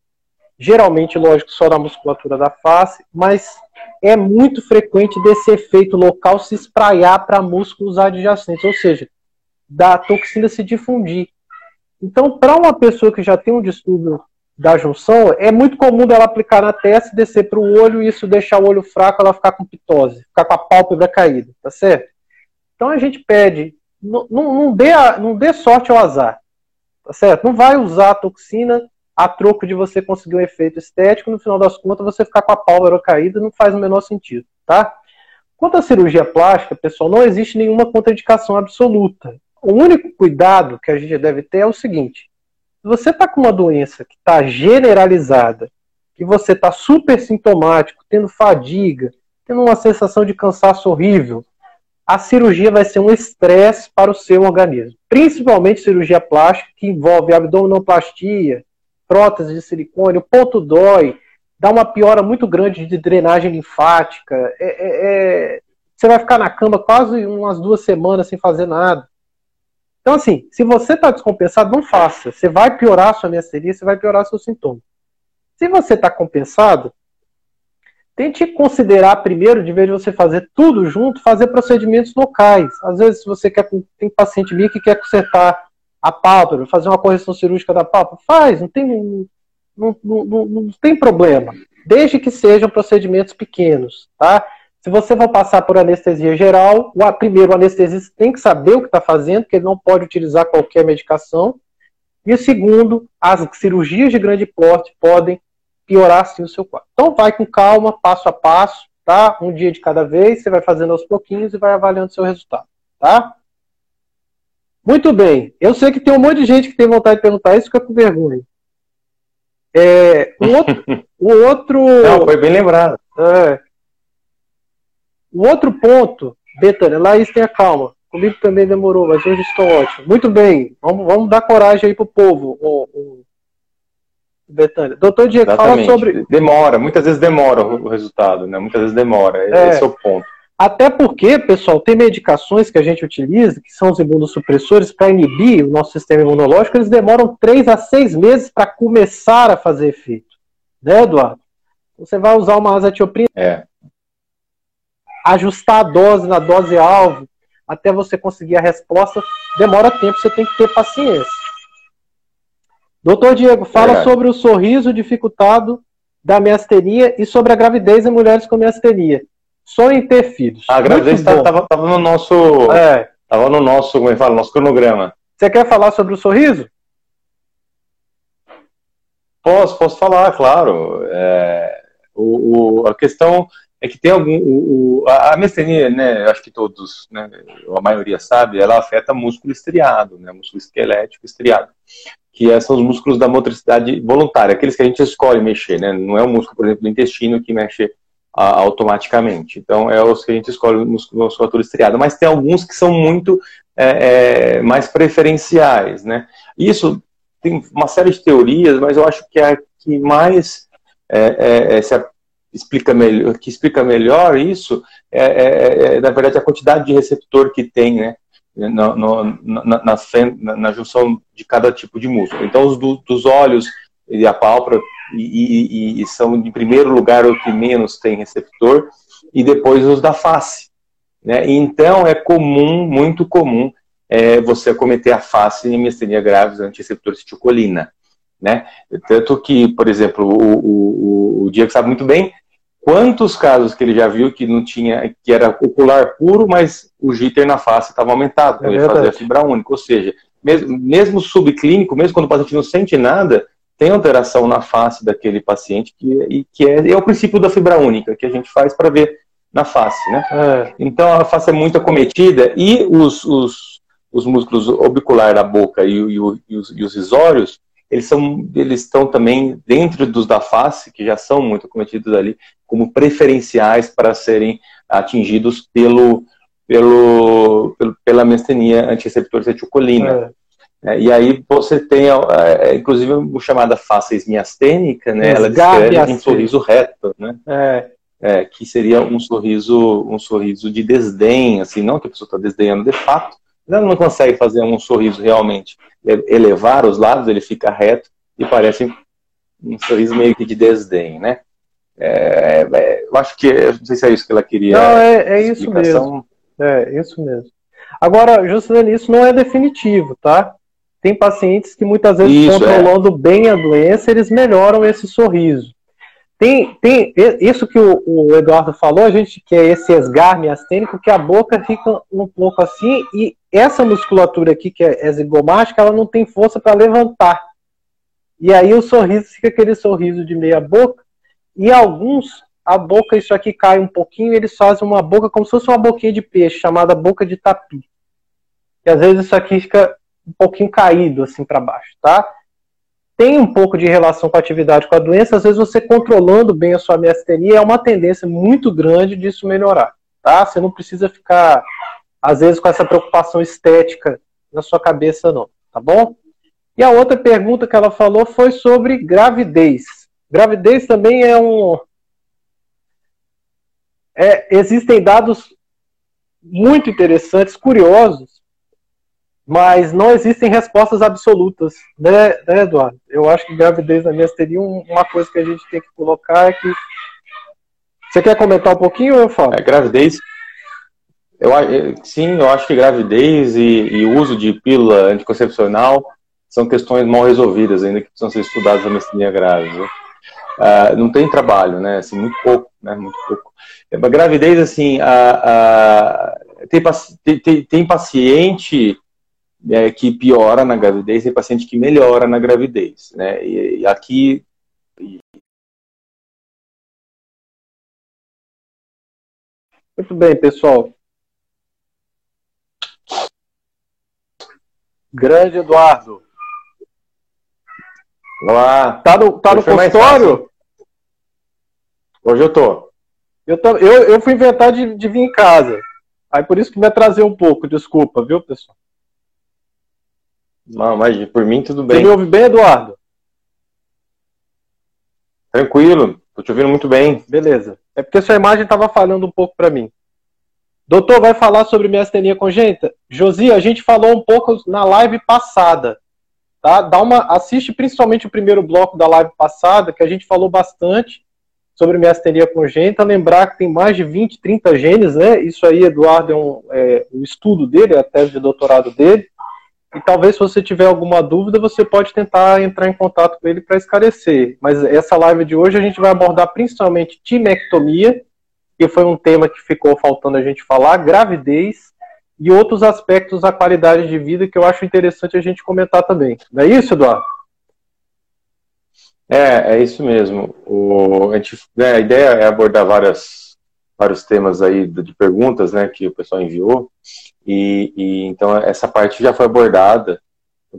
geralmente, lógico, só na musculatura da face, mas é muito frequente desse efeito local se espraiar para músculos adjacentes, ou seja, da toxina se difundir. Então, para uma pessoa que já tem um distúrbio da junção, é muito comum dela aplicar na testa, descer para o olho e isso deixar o olho fraco, ela ficar com pitose, ficar com a pálpebra caída, tá certo? Então a gente pede, não, não, dê, não dê sorte ao azar, tá certo? Não vai usar a toxina a troco de você conseguir um efeito estético, no final das contas você ficar com a pálvora caída não faz o menor sentido, tá? Quanto à cirurgia plástica, pessoal, não existe nenhuma contraindicação absoluta. O único cuidado que a gente deve ter é o seguinte: se você está com uma doença que está generalizada, que você está super sintomático, tendo fadiga, tendo uma sensação de cansaço horrível, a cirurgia vai ser um estresse para o seu organismo. Principalmente cirurgia plástica, que envolve abdominoplastia, prótese de silicone, o ponto dói, dá uma piora muito grande de drenagem linfática. É, é, é, você vai ficar na cama quase umas duas semanas sem fazer nada. Então, assim, se você está descompensado, não faça. Você vai piorar a sua miasteria, você vai piorar seus sintomas. Se você está compensado, tente considerar primeiro, de vez de você fazer tudo junto, fazer procedimentos locais. Às vezes, se você quer, tem paciente meu que quer consertar a pálpebra, fazer uma correção cirúrgica da pálpebra, faz, não tem, não, não, não, não tem problema, desde que sejam procedimentos pequenos, tá? Se você for passar por anestesia geral, o primeiro o anestesista tem que saber o que está fazendo, porque ele não pode utilizar qualquer medicação. E o segundo, as cirurgias de grande porte podem piorar sim o seu quadro. Então vai com calma, passo a passo, tá? Um dia de cada vez, você vai fazendo aos pouquinhos e vai avaliando o seu resultado, tá? Muito bem. Eu sei que tem um monte de gente que tem vontade de perguntar isso, fica com vergonha. É, o outro. <laughs> o outro Não, foi bem lembrado. É, o outro ponto, Betânia, Laís, tenha calma. Comigo também demorou, mas hoje estou ótimo. Muito bem, vamos, vamos dar coragem aí pro povo, o, o Betânia. Doutor Diego, Exatamente. fala sobre. Demora, muitas vezes demora o resultado, né? Muitas vezes demora. É. Esse é o ponto. Até porque, pessoal, tem medicações que a gente utiliza, que são os imunossupressores, para inibir o nosso sistema imunológico, eles demoram três a seis meses para começar a fazer efeito. Né, Eduardo? Você vai usar uma azatioprina, é. Ajustar a dose na dose alvo, até você conseguir a resposta, demora tempo, você tem que ter paciência. Doutor Diego, fala é. sobre o sorriso dificultado da miasteria e sobre a gravidez em mulheres com miasteria sonho em ter filhos. A gravidez estava no nosso. É. Tava no nosso, como é fala, nosso cronograma. Você quer falar sobre o sorriso? Posso, posso falar, claro. É, o, o, a questão é que tem algum. O, o, a, a né, acho que todos, né, a maioria sabe, ela afeta músculo estriado, né, músculo esquelético estriado, que é, são os músculos da motricidade voluntária, aqueles que a gente escolhe mexer, né, não é o músculo, por exemplo, do intestino que mexe automaticamente. Então, é os que a gente escolhe musculatura estriada. Mas tem alguns que são muito é, é, mais preferenciais, né? Isso tem uma série de teorias, mas eu acho que a que mais é, é, é se explica melhor, que explica melhor isso é, é, é, na verdade, a quantidade de receptor que tem, né? No, no, na, na, na, junção de cada tipo de músculo. Então, os do, dos olhos e a pálpebra e, e, e, são, em primeiro lugar, o que menos tem receptor, e depois os da face. Né? Então, é comum, muito comum, é, você cometer a face em miastenia graves anti-receptor citicolina. Né? Tanto que, por exemplo, o, o, o Diego sabe muito bem quantos casos que ele já viu que não tinha, que era ocular puro, mas o jitter na face estava aumentado, quando é ele fazia fibra única. Ou seja, mesmo, mesmo subclínico, mesmo quando o paciente não sente nada, tem alteração na face daquele paciente, que, e, que é, é o princípio da fibra única, que a gente faz para ver na face, né? É. Então a face é muito acometida e os, os, os músculos orbicular da boca e, e, e, os, e os risórios, eles, são, eles estão também dentro dos da face, que já são muito acometidos ali, como preferenciais para serem atingidos pelo, pelo, pelo pela mestenia antireceptor acetilcolina. É. É, e aí você tem, é, inclusive, a chamada face miastênica, né? Ela descreve um sorriso reto, né? É. É, que seria um sorriso, um sorriso de desdém, assim, não que a pessoa está desdenhando de fato, ela não consegue fazer um sorriso realmente elevar os lados, ele fica reto e parece um sorriso meio que de desdém, né? É, é, eu acho que, não sei se é isso que ela queria. Não, é, é isso mesmo. É, isso mesmo. Agora, Juscelino, isso não é definitivo, tá? Tem pacientes que muitas vezes, isso, é. controlando bem a doença, eles melhoram esse sorriso. Tem, tem isso que o, o, Eduardo falou, a gente que é esse esgar miastênico, que a boca fica um pouco assim, e essa musculatura aqui, que é zigomática, ela não tem força para levantar. E aí o sorriso fica aquele sorriso de meia boca, e alguns, a boca, isso aqui cai um pouquinho, eles fazem uma boca como se fosse uma boquinha de peixe, chamada boca de tapi. E às vezes isso aqui fica um pouquinho caído assim para baixo, tá? Tem um pouco de relação com a atividade com a doença, às vezes você controlando bem a sua miastenia é uma tendência muito grande disso melhorar, tá? Você não precisa ficar, às vezes, com essa preocupação estética na sua cabeça, não, tá bom? E a outra pergunta que ela falou foi sobre gravidez. Gravidez também é um. É, existem dados muito interessantes, curiosos, mas não existem respostas absolutas, né, né, Eduardo? Eu acho que gravidez na minha teria uma coisa que a gente tem que colocar é que. Você quer comentar um pouquinho ou eu falo? É, gravidez. Eu, sim, eu acho que gravidez e, e uso de pílula anticoncepcional são questões mal resolvidas, ainda que precisam ser estudadas na mestria grávida. Né? Uh, não tem trabalho, né? Assim, muito pouco, né? Muito pouco. A gravidez, assim, tem, tem, tem paciente é, que piora na gravidez e paciente que melhora na gravidez, né? E, e aqui Muito bem, pessoal. Grande Eduardo. Olá. Tá no, tá no consultório? Hoje eu tô. Eu, tô, eu, eu fui inventar de, de vir em casa. Aí por isso que me atrasei um pouco, desculpa, viu, pessoal? Não, mas por mim tudo bem. Você me ouve bem, Eduardo? Tranquilo, tô te ouvindo muito bem. Beleza. É porque sua imagem estava falhando um pouco para mim. Doutor, vai falar sobre miastenia congênita? Josi, a gente falou um pouco na live passada. Tá? Dá uma, assiste principalmente o primeiro bloco da live passada, que a gente falou bastante sobre miastenia congênita. Lembrar que tem mais de 20, 30 genes, né? Isso aí, Eduardo, é um, é, um estudo dele, é a tese de doutorado dele. E talvez se você tiver alguma dúvida, você pode tentar entrar em contato com ele para esclarecer. Mas essa live de hoje a gente vai abordar principalmente timectomia, que foi um tema que ficou faltando a gente falar, gravidez e outros aspectos da qualidade de vida que eu acho interessante a gente comentar também. Não é isso, Eduardo? É, é isso mesmo. O, a, gente, né, a ideia é abordar várias, vários temas aí de perguntas né, que o pessoal enviou. E, e, então essa parte já foi abordada.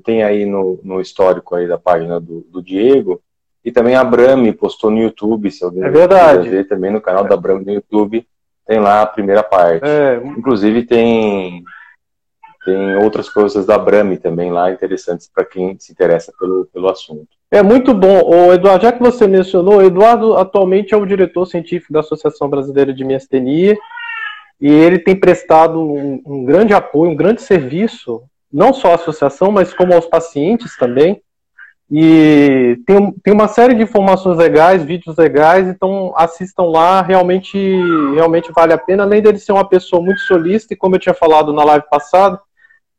Tem aí no, no histórico aí da página do, do Diego. E também a Brami postou no YouTube, se alguém é verdade. ver também no canal é. da Brami no YouTube, tem lá a primeira parte. É. Inclusive tem tem outras coisas da Brami também lá interessantes para quem se interessa pelo, pelo assunto. É muito bom. O Eduardo, já que você mencionou, o Eduardo atualmente é o diretor científico da Associação Brasileira de Miastenia e ele tem prestado um, um, grande apoio, um grande serviço, não só à associação, mas como aos pacientes também. E tem, tem uma série de informações legais, vídeos legais, então assistam lá, realmente, realmente vale a pena. Além dele ser uma pessoa muito solista, e como eu tinha falado na live passada,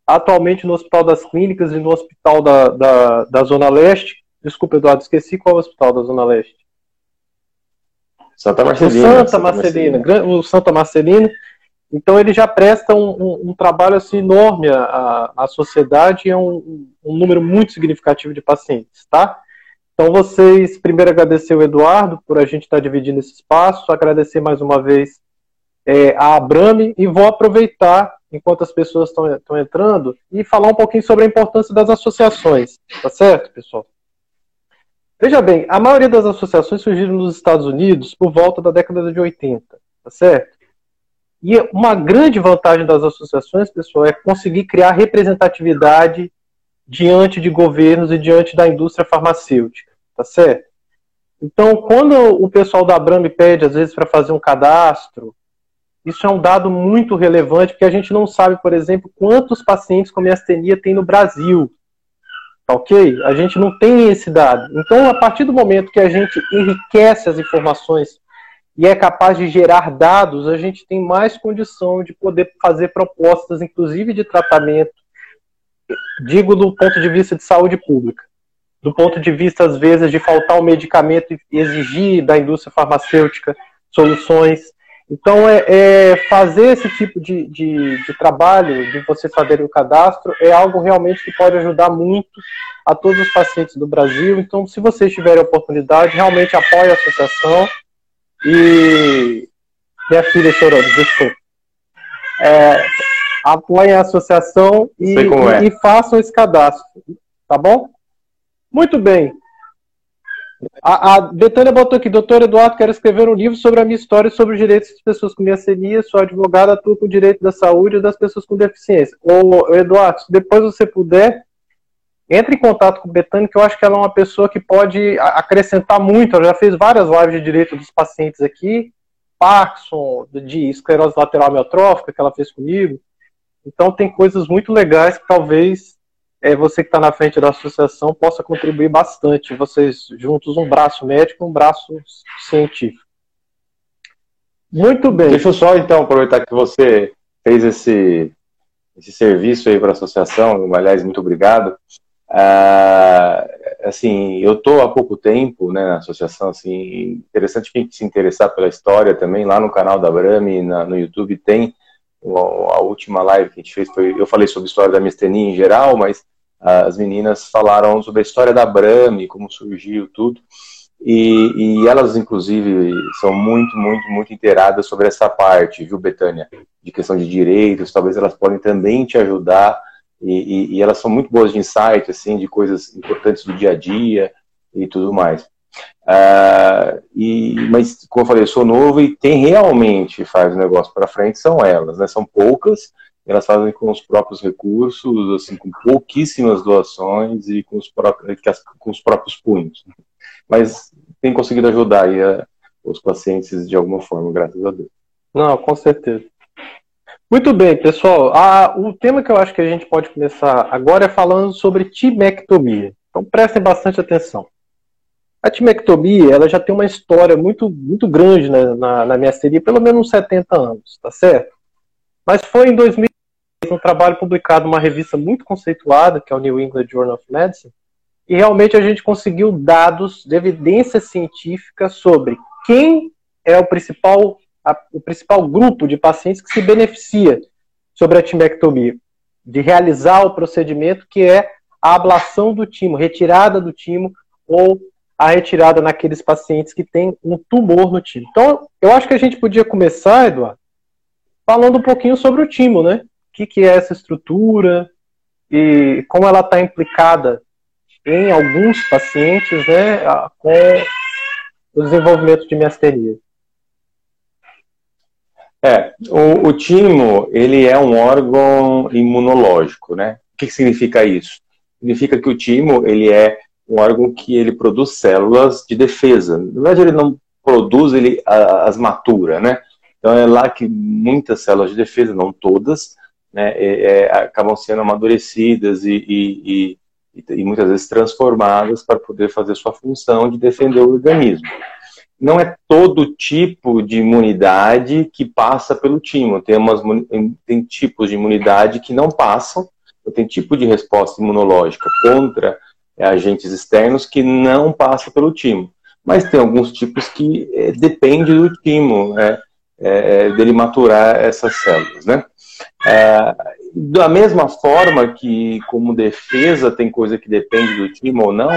atualmente no Hospital das Clínicas e no Hospital da, da, da Zona Leste. Desculpa, Eduardo, esqueci qual é o Hospital da Zona Leste. Santa Marcelina. O Santa, Santa Marcelina, Marcelina, o Santa Marcelina. Então ele já presta um, um, um trabalho assim, enorme à, à sociedade e é um, um, número muito significativo de pacientes, tá? Então vocês, primeiro agradecer o Eduardo por a gente estar dividindo esse espaço, agradecer mais uma vez é, a Abrame e vou aproveitar, enquanto as pessoas estão entrando, e falar um pouquinho sobre a importância das associações, tá certo, pessoal? Veja bem, a maioria das associações surgiram nos Estados Unidos por volta da década de 80, tá certo? E uma grande vantagem das associações, pessoal, é conseguir criar representatividade diante de governos e diante da indústria farmacêutica, tá certo? Então, quando o pessoal da Abram pede, às vezes, para fazer um cadastro, isso é um dado muito relevante, porque a gente não sabe, por exemplo, quantos pacientes com miastenia tem no Brasil. Tá ok? A gente não tem esse dado. Então, a partir do momento que a gente enriquece as informações e é capaz de gerar dados, a gente tem mais condição de poder fazer propostas, inclusive de tratamento, digo do ponto de vista de saúde pública, do ponto de vista, às vezes, de faltar o medicamento e exigir da indústria farmacêutica soluções. Então, é, é fazer esse tipo de, de, de, trabalho, de você fazer o cadastro, é algo realmente que pode ajudar muito a todos os pacientes do Brasil. Então, se vocês tiverem oportunidade, realmente apoie a associação e minha filha chorando, desculpa. É, apoiem a associação e, é. e, façam esse cadastro, tá bom? Muito bem. A, a Betânia botou aqui, doutor Eduardo, quero escrever um livro sobre a minha história e sobre os direitos das pessoas com miastenia, sou advogada, atuo com o direito da saúde e das pessoas com deficiência. Ô, Eduardo, se depois você puder, entre em contato com o Betânia, que eu acho que ela é uma pessoa que pode acrescentar muito. Ela já fez várias lives de direito dos pacientes aqui, Parkinson, de esclerose lateral amiotrófica, que ela fez comigo. Então, tem coisas muito legais que talvez é, você que está na frente da associação possa contribuir bastante. Vocês juntos, um braço médico um braço científico. Muito bem. Deixa eu só, então, aproveitar que você fez esse, esse serviço aí para a associação. Aliás, muito obrigado. Ah, assim, eu estou há pouco tempo né, na associação, assim, interessante quem se interessar pela história também, lá no canal da Brami, no YouTube, tem a última live que a gente fez, foi, eu falei sobre a história da mestenia em geral, mas ah, as meninas falaram sobre a história da Brami, como surgiu tudo, e, e, elas, inclusive, são muito, muito, muito inteiradas sobre essa parte, viu, Betânia? De questão de direitos, talvez elas podem também te ajudar e, e, e, elas são muito boas de insight, assim, de coisas importantes do dia a dia e tudo mais. Uh, e, mas, como eu falei, eu sou novo e quem realmente faz o negócio para frente são elas, né? São poucas, elas fazem com os próprios recursos, assim, com pouquíssimas doações e com os, próprios, com os próprios punhos. Mas tem conseguido ajudar aí a, os pacientes de alguma forma, graças a Deus. Não, com certeza. Muito bem, pessoal. Ah, o tema que eu acho que a gente pode começar agora é falando sobre timectomia. Então prestem bastante atenção. A timectomia ela já tem uma história muito, muito grande né, na, na minha série, pelo menos uns 70 anos, tá certo? Mas foi em 2000 um trabalho publicado numa revista muito conceituada, que é o New England Journal of Medicine, e realmente a gente conseguiu dados de evidência científica sobre quem é o principal a, o principal grupo de pacientes que se beneficia sobre a timectomia, de realizar o procedimento que é a ablação do timo, retirada do timo ou a retirada naqueles pacientes que têm um tumor no timo. Então, eu acho que a gente podia começar, Eduardo, falando um pouquinho sobre o timo, né? O que, que é essa estrutura e como ela está implicada em alguns pacientes, né, com o desenvolvimento de miastenia. É, o, o timo, ele é um órgão imunológico, né? O que, que significa isso? Significa que o timo, ele é um órgão que ele produz células de defesa. Na verdade, ele não produz, ele as matura, né? Então é lá que muitas células de defesa, não todas, né, é, é, acabam sendo amadurecidas e, e, e, e, muitas vezes transformadas para poder fazer sua função de defender o organismo. Não é todo tipo de imunidade que passa pelo timo. Tem, umas, tem tipos de imunidade que não passam, tem tipo de resposta imunológica contra é, agentes externos que não passa pelo timo. Mas tem alguns tipos que é, depende do timo, é, é, dele maturar essas células, né? É, da mesma forma que, como defesa, tem coisa que depende do timo ou não,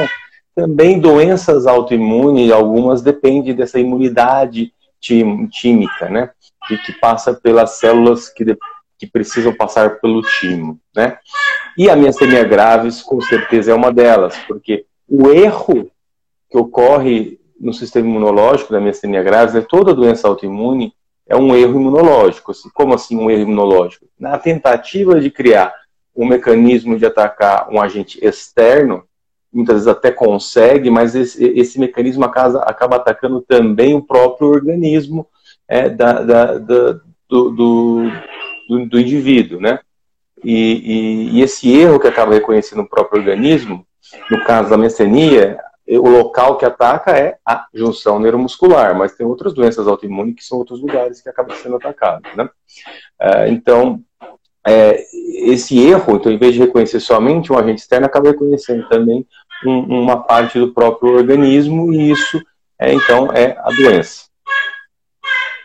também doenças autoimunes, algumas dependem dessa imunidade tímica, né? E que passa pelas células que, que precisam passar pelo timo, né? E a miastenia graves, com certeza, é uma delas, porque o erro que ocorre no sistema imunológico da miastenia graves, é toda doença autoimune, é um erro imunológico. Assim, como assim um erro imunológico? Na tentativa de criar um mecanismo de atacar um agente externo, muitas vezes até consegue, mas esse, esse mecanismo acaba, acaba, atacando também o próprio organismo é, da, da, da, do, do, do, do, indivíduo, né? E, e, e, esse erro que acaba reconhecendo o próprio organismo, no caso da mecenia, o local que ataca é a junção neuromuscular, mas tem outras doenças autoimunes que são outros lugares que acabam sendo atacados, né? É, então, é, esse erro, então, em vez de reconhecer somente um agente externo, acaba reconhecendo também um, uma parte do próprio organismo e isso, é, então, é a doença.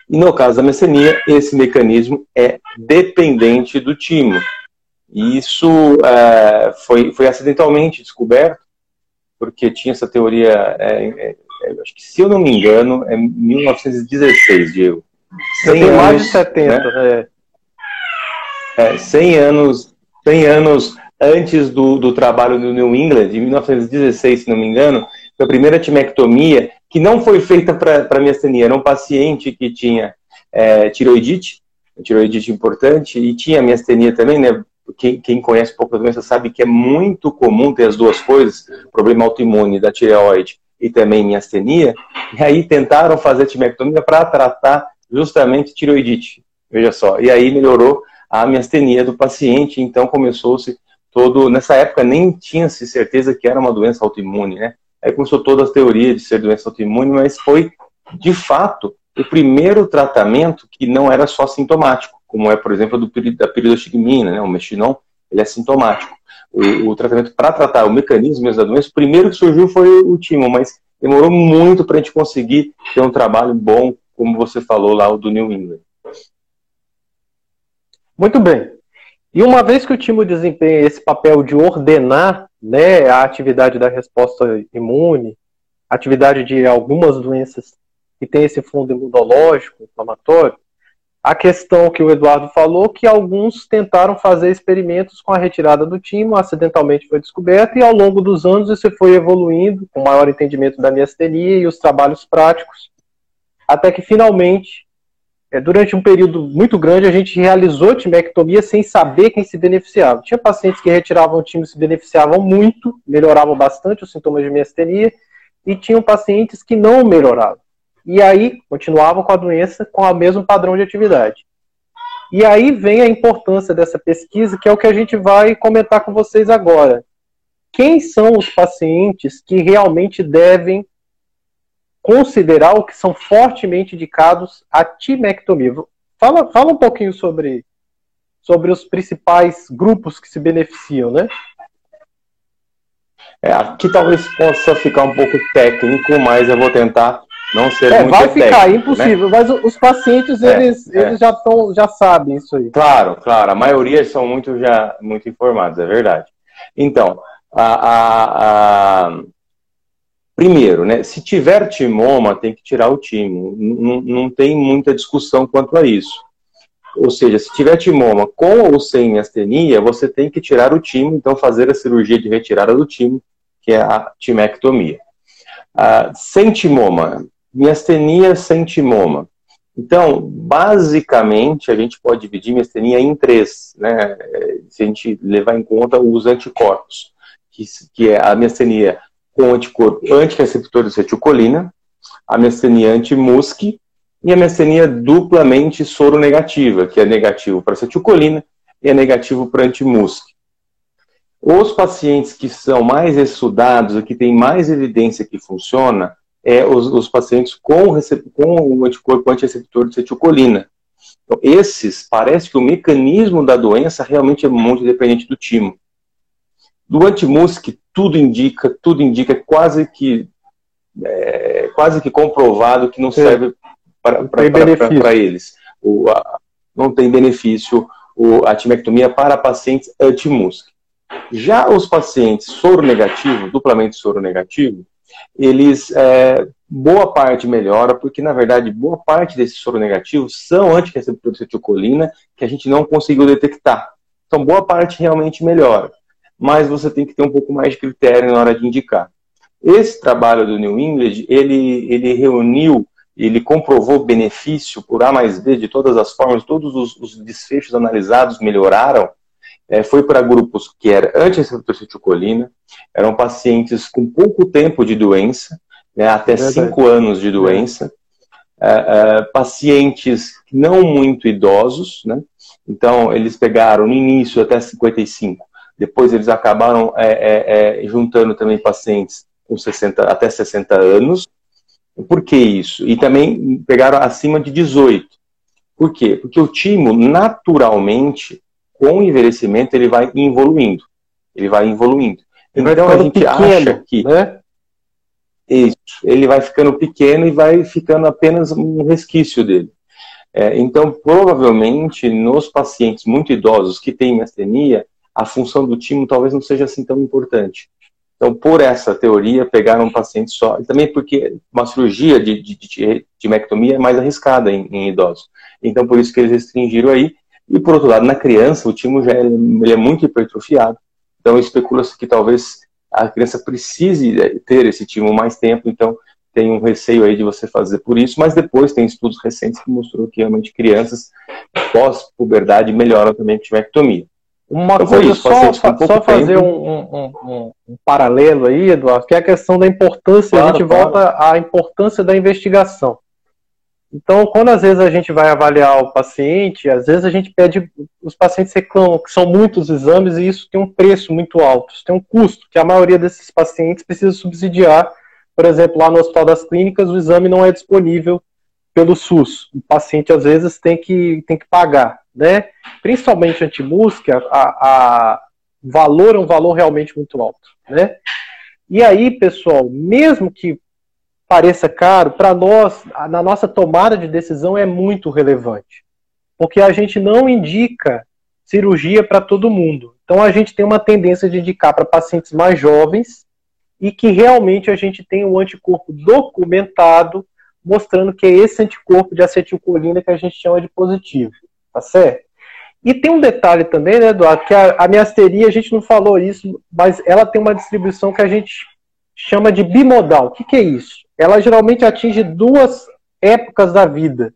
E no caso da mecenia, esse mecanismo é dependente do timo. E isso é, foi, foi acidentalmente descoberto porque tinha essa teoria, é, é, é acho que se eu não me engano, é 1916, Diego. 100 anos, mais de 70, né? é. é 100 anos, 100 anos antes do, do trabalho do New England, em 1916, se não me engano, foi a primeira timectomia que não foi feita para miastenia, era um paciente que tinha é, tiroidite, tiroidite importante, e tinha miastenia também, né, quem, quem conhece um pouco da doença sabe que é muito comum ter as duas coisas, problema autoimune da tireoide e também miastenia, e aí tentaram fazer timectomia para tratar justamente tireoidite, veja só, e aí melhorou a miastenia do paciente, então começou-se todo, nessa época nem tinha-se certeza que era uma doença autoimune, né, aí começou toda a teoria de ser doença autoimune, mas foi, de fato, o primeiro tratamento que não era só sintomático, como é, por exemplo, do, da piridostigmina, né, o mexinon, ele é sintomático. O, o tratamento para tratar o mecanismo da doença, o primeiro que surgiu foi o timo, mas demorou muito para a gente conseguir ter um trabalho bom, como você falou lá, o do New England. Muito bem. E uma vez que o timo desempenha esse papel de ordenar né, a atividade da resposta imune, atividade de algumas doenças que tem esse fundo imunológico, inflamatório, a questão que o Eduardo falou, que alguns tentaram fazer experimentos com a retirada do timo, acidentalmente foi descoberto, e ao longo dos anos isso foi evoluindo, com maior entendimento da miastenia e os trabalhos práticos, até que finalmente, durante um período muito grande, a gente realizou timectomia sem saber quem se beneficiava. Tinha pacientes que retiravam o timo e se beneficiavam muito, melhoravam bastante os sintomas de miastenia, e tinham pacientes que não melhoravam e aí continuavam com a doença com o mesmo padrão de atividade. E aí vem a importância dessa pesquisa, que é o que a gente vai comentar com vocês agora. Quem são os pacientes que realmente devem considerar ou que são fortemente indicados a timectomia? Fala, fala um pouquinho sobre, sobre os principais grupos que se beneficiam, né? É, aqui talvez possa ficar um pouco técnico, mas eu vou tentar não ser é, muito vai ficar técnico, impossível, né? mas os pacientes é, eles, é. eles já estão já sabem isso aí. Claro, claro, a maioria são muito já muito informados, é verdade. Então, a, a, a... primeiro, né, se tiver timoma, tem que tirar o timo. Não, tem muita discussão quanto a isso. Ou seja, se tiver timoma com ou sem astenia, você tem que tirar o timo, então fazer a cirurgia de retirada do timo, que é a timectomia. Ah, sem timoma, miastenia sem timoma. Então, basicamente, a gente pode dividir miastenia em três, né? Se a gente levar em conta os anticorpos, que, que é a miastenia com anticorpo antireceptor de acetilcolina, a miastenia anti-MUSC e a miastenia duplamente soronegativa, que é negativo para acetilcolina e é negativo para anti-MUSC. Os pacientes que são mais estudados, que têm mais evidência que funciona, é os, os pacientes com, com o anticorpo antireceptor de acetilcolina. Então, esses, parece que o mecanismo da doença realmente é muito dependente do timo. Do anti-MUSC, tudo indica, tudo indica quase que é, quase que comprovado que não serve para eles. O, a, não tem benefício o, a timectomia para pacientes anti-MUSC. Já os pacientes soro negativo, duplamente soro negativo, eles, é, boa parte melhora, porque na verdade boa parte desses soro negativos são antireceptores de acetilcolina que a gente não conseguiu detectar. Então boa parte realmente melhora, mas você tem que ter um pouco mais de critério na hora de indicar. Esse trabalho do New England, ele, ele reuniu, ele comprovou benefício por A mais B de todas as formas, todos os, os desfechos analisados melhoraram, é, foi para grupos que eram anti-acetilcolina, eram pacientes com pouco tempo de doença, né, até 5 anos de doença, é, é, pacientes não muito idosos, né, então eles pegaram no início até 55, depois eles acabaram é, é, é, juntando também pacientes com 60, até 60 anos. Por que isso? E também pegaram acima de 18. Por quê? Porque o timo, naturalmente, com o envelhecimento, ele vai evoluindo. Ele vai evoluindo. Ele então a gente pequeno, acha que. Né? Isso, ele vai ficando pequeno e vai ficando apenas um resquício dele. É, então, provavelmente, nos pacientes muito idosos que têm mastenia, a função do timo talvez não seja assim tão importante. Então, por essa teoria, pegaram um paciente só. E também porque uma cirurgia de, de, de, de mectomia é mais arriscada em, em, idosos. Então, por isso que eles restringiram aí. E, por outro lado, na criança, o timo já é, ele é muito hipertrofiado. Então, especula-se que talvez a criança precise é, ter esse timo mais tempo. Então, tem um receio aí de você fazer por isso. Mas depois tem estudos recentes que mostrou que realmente crianças pós-puberdade melhoram também com timectomia. Uma então coisa, só, só fazer um, um, um, paralelo aí, Eduardo, que é a questão da importância, claro, a gente claro. volta à importância da investigação. Então, quando às vezes a gente vai avaliar o paciente, às vezes a gente pede, os pacientes reclamam que são muitos exames e isso tem um preço muito alto, isso tem um custo que a maioria desses pacientes precisa subsidiar. Por exemplo, lá no Hospital das Clínicas, o exame não é disponível pelo SUS. O paciente às vezes tem que, tem que pagar né? Principalmente anti-música, a, a valor é um valor realmente muito alto, né? E aí, pessoal, mesmo que pareça caro, para nós, na nossa tomada de decisão é muito relevante, porque a gente não indica cirurgia para todo mundo. Então a gente tem uma tendência de indicar para pacientes mais jovens e que realmente a gente tem um anticorpo documentado mostrando que é esse anticorpo de acetilcolina que a gente chama de positivo tá certo? E tem um detalhe também, né, Eduardo, que a, a miasteria, a gente não falou isso, mas ela tem uma distribuição que a gente chama de bimodal. O que, que é isso? Ela geralmente atinge duas épocas da vida.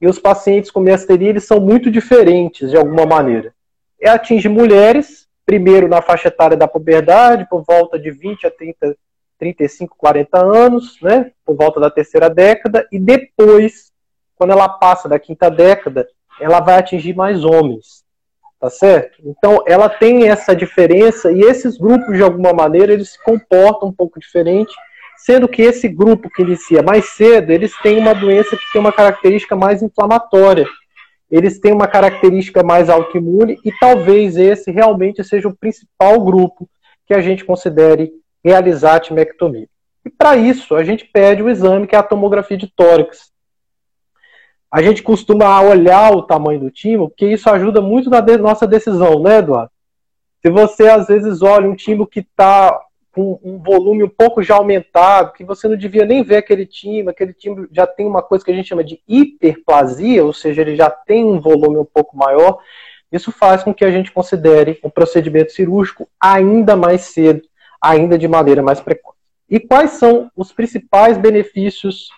E os pacientes com miasteria, eles são muito diferentes, de alguma maneira. É atinge mulheres, primeiro na faixa etária da puberdade, por volta de 20 a 30, 35, 40 anos, né, por volta da terceira década, e depois, quando ela passa da quinta década, ela vai atingir mais homens, tá certo? Então, ela tem essa diferença e esses grupos, de alguma maneira, eles se comportam um pouco diferente, sendo que esse grupo que inicia mais cedo, eles têm uma doença que tem uma característica mais inflamatória. Eles têm uma característica mais autoimune e talvez esse realmente seja o principal grupo que a gente considere realizar a timectomia. E para isso, a gente pede o exame que é a tomografia de tórax, a gente costuma olhar o tamanho do time, porque isso ajuda muito na de nossa decisão, né, Eduardo? Se você às vezes olha um time que está com um volume um pouco já aumentado, que você não devia nem ver aquele time, aquele time já tem uma coisa que a gente chama de hiperplasia, ou seja, ele já tem um volume um pouco maior, isso faz com que a gente considere o procedimento cirúrgico ainda mais cedo, ainda de maneira mais precoce. E quais são os principais benefícios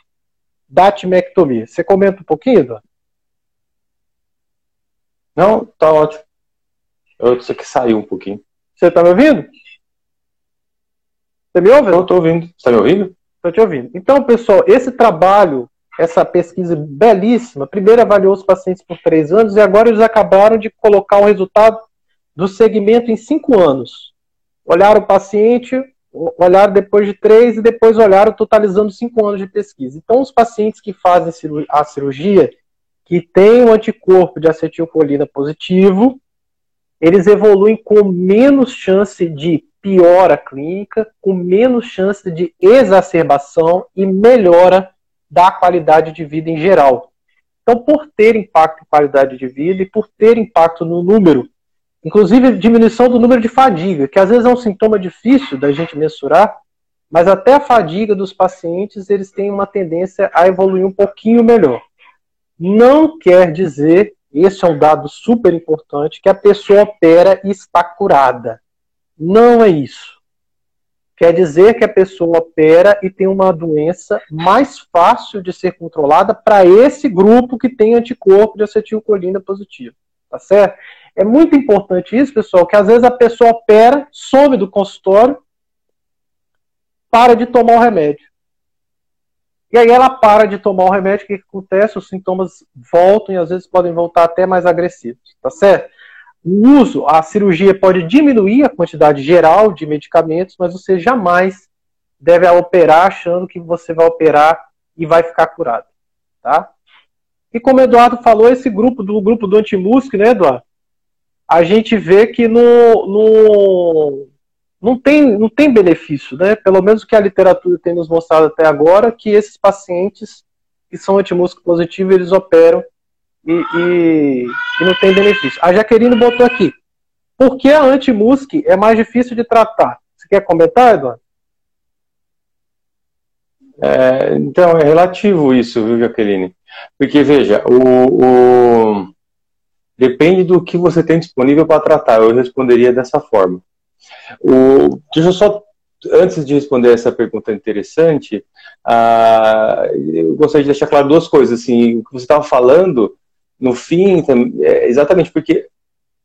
da timectomia. Você comenta um pouquinho, Eduardo? Não, tá ótimo. Eu, isso aqui saiu um pouquinho. Você tá me ouvindo? Você me ouve? Estou ouvindo. Você está me ouvindo? Estou te ouvindo. Então, pessoal, esse trabalho, essa pesquisa belíssima, primeiro avaliou os pacientes por três anos e agora eles acabaram de colocar o resultado do segmento em cinco anos. Olharam o paciente, olharam depois de três e depois olharam totalizando cinco anos de pesquisa. Então, os pacientes que fazem a cirurgia, que têm um anticorpo de acetilcolina positivo, eles evoluem com menos chance de piora clínica, com menos chance de exacerbação e melhora da qualidade de vida em geral. Então, por ter impacto em qualidade de vida e por ter impacto no número Inclusive, diminuição do número de fadiga, que às vezes é um sintoma difícil da gente mensurar, mas até a fadiga dos pacientes, eles têm uma tendência a evoluir um pouquinho melhor. Não quer dizer, esse é um dado super importante, que a pessoa opera e está curada. Não é isso. Quer dizer que a pessoa opera e tem uma doença mais fácil de ser controlada para esse grupo que tem anticorpo de acetilcolina positivo. Tá certo? É muito importante isso, pessoal, que às vezes a pessoa opera, some do consultório, para de tomar o remédio. E aí ela para de tomar o remédio, o que, acontece? Os sintomas voltam e às vezes podem voltar até mais agressivos, tá certo? O uso, a cirurgia pode diminuir a quantidade geral de medicamentos, mas você jamais deve operar achando que você vai operar e vai ficar curado, tá? E como o Eduardo falou, esse grupo do grupo do Antimusc, né, Eduardo? a gente vê que no, no, não, tem, não tem benefício, né? Pelo menos o que a literatura tem nos mostrado até agora, que esses pacientes que são antimúsculo positivo, eles operam e, e, e, não tem benefício. A Jaqueline botou aqui. Por que a antimusc é mais difícil de tratar? Você quer comentar, Eduardo? É, então, é relativo isso, viu, Jaqueline? Porque, veja, o, o Depende do que você tem disponível para tratar. Eu responderia dessa forma. O, deixa eu só, antes de responder essa pergunta interessante, eu gostaria de deixar claro duas coisas. Assim, o que você estava falando, no fim, é exatamente porque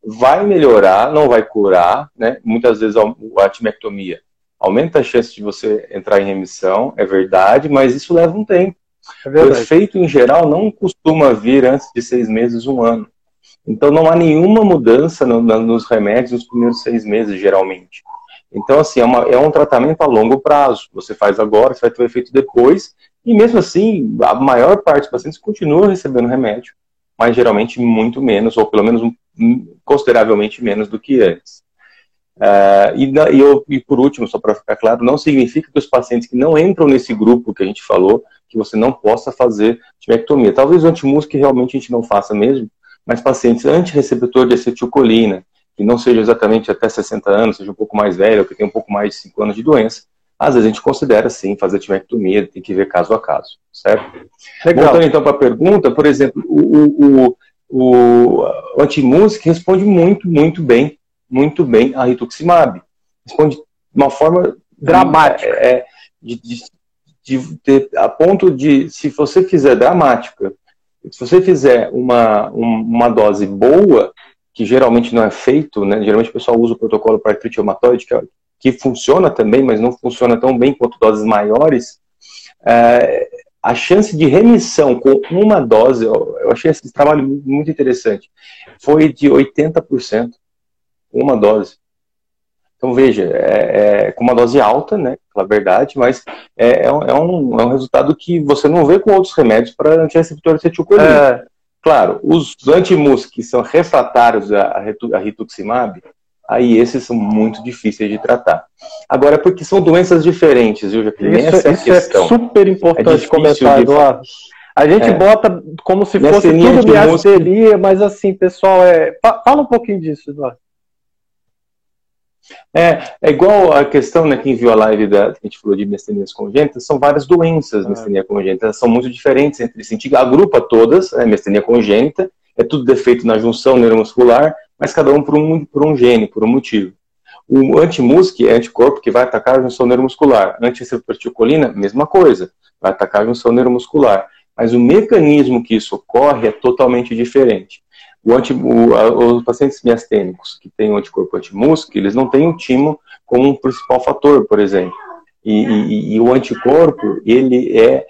vai melhorar, não vai curar, né? Muitas vezes a timectomia aumenta a chance de você entrar em remissão, é verdade, mas isso leva um tempo. É o efeito, em geral, não costuma vir antes de seis meses, um ano. Então não há nenhuma mudança no, nos remédios nos primeiros seis meses, geralmente. Então, assim, é, uma, é, um tratamento a longo prazo. Você faz agora, você vai ter o efeito depois, e mesmo assim, a maior parte dos pacientes continua recebendo remédio, mas geralmente muito menos, ou pelo menos um, consideravelmente menos do que antes. Uh, e, e, eu, e, por último, só para ficar claro, não significa que os pacientes que não entram nesse grupo que a gente falou, que você não possa fazer timectomia. Talvez o antimusc realmente a gente não faça mesmo, mas pacientes anti-receptor de acetilcolina, que não seja exatamente até 60 anos, seja um pouco mais velho, ou que tem um pouco mais de 5 anos de doença, às vezes a gente considera sim fazer timectomia, tem que ver caso a caso, certo? Legal. Voltando então para a pergunta, por exemplo, o, o, o, o antimusic responde muito, muito bem, muito bem a rituximab. Responde de uma forma dramática, é, é de, de, de, de, a ponto de, se você fizer dramática, se você fizer uma, uma dose boa, que geralmente não é feito, né? geralmente o pessoal usa o protocolo para artrite reumatoide, que, é, que funciona também, mas não funciona tão bem quanto doses maiores, é, a chance de remissão com uma dose, eu achei esse trabalho muito interessante, foi de 80%, uma dose. Então, veja, é, é, com uma dose alta, né, pela verdade, mas é, é, um, é, um, é resultado que você não vê com outros remédios para antirreceptor acetilcolina. É, claro, os antimus que são refratários a, a rituximab, aí esses são muito difíceis de tratar. Agora, porque são doenças diferentes, viu, Jaqueline? Isso, Essa é, isso é super importante é comentar, Eduardo. A gente é. bota como se fosse tudo miasteria, mas assim, pessoal, é... fala um pouquinho disso, Eduardo. É, é igual a questão, né, quem viu a live da, que a gente falou de mestenias congênitas, são várias doenças, ah. mestenia congênita, são muito diferentes entre si. A agrupa todas, é, mestenia congênita, é tudo defeito na junção neuromuscular, mas cada um por um, por um gene, por um motivo. O antimusc é anticorpo que vai atacar a junção neuromuscular. Antireceptorticolina, mesma coisa, vai atacar a junção neuromuscular. Mas o mecanismo que isso ocorre é totalmente diferente. O anti, o, a, os pacientes miastênicos que têm o anticorpo antimusc, eles não têm o timo como um principal fator, por exemplo. E, e, e, o anticorpo, ele é.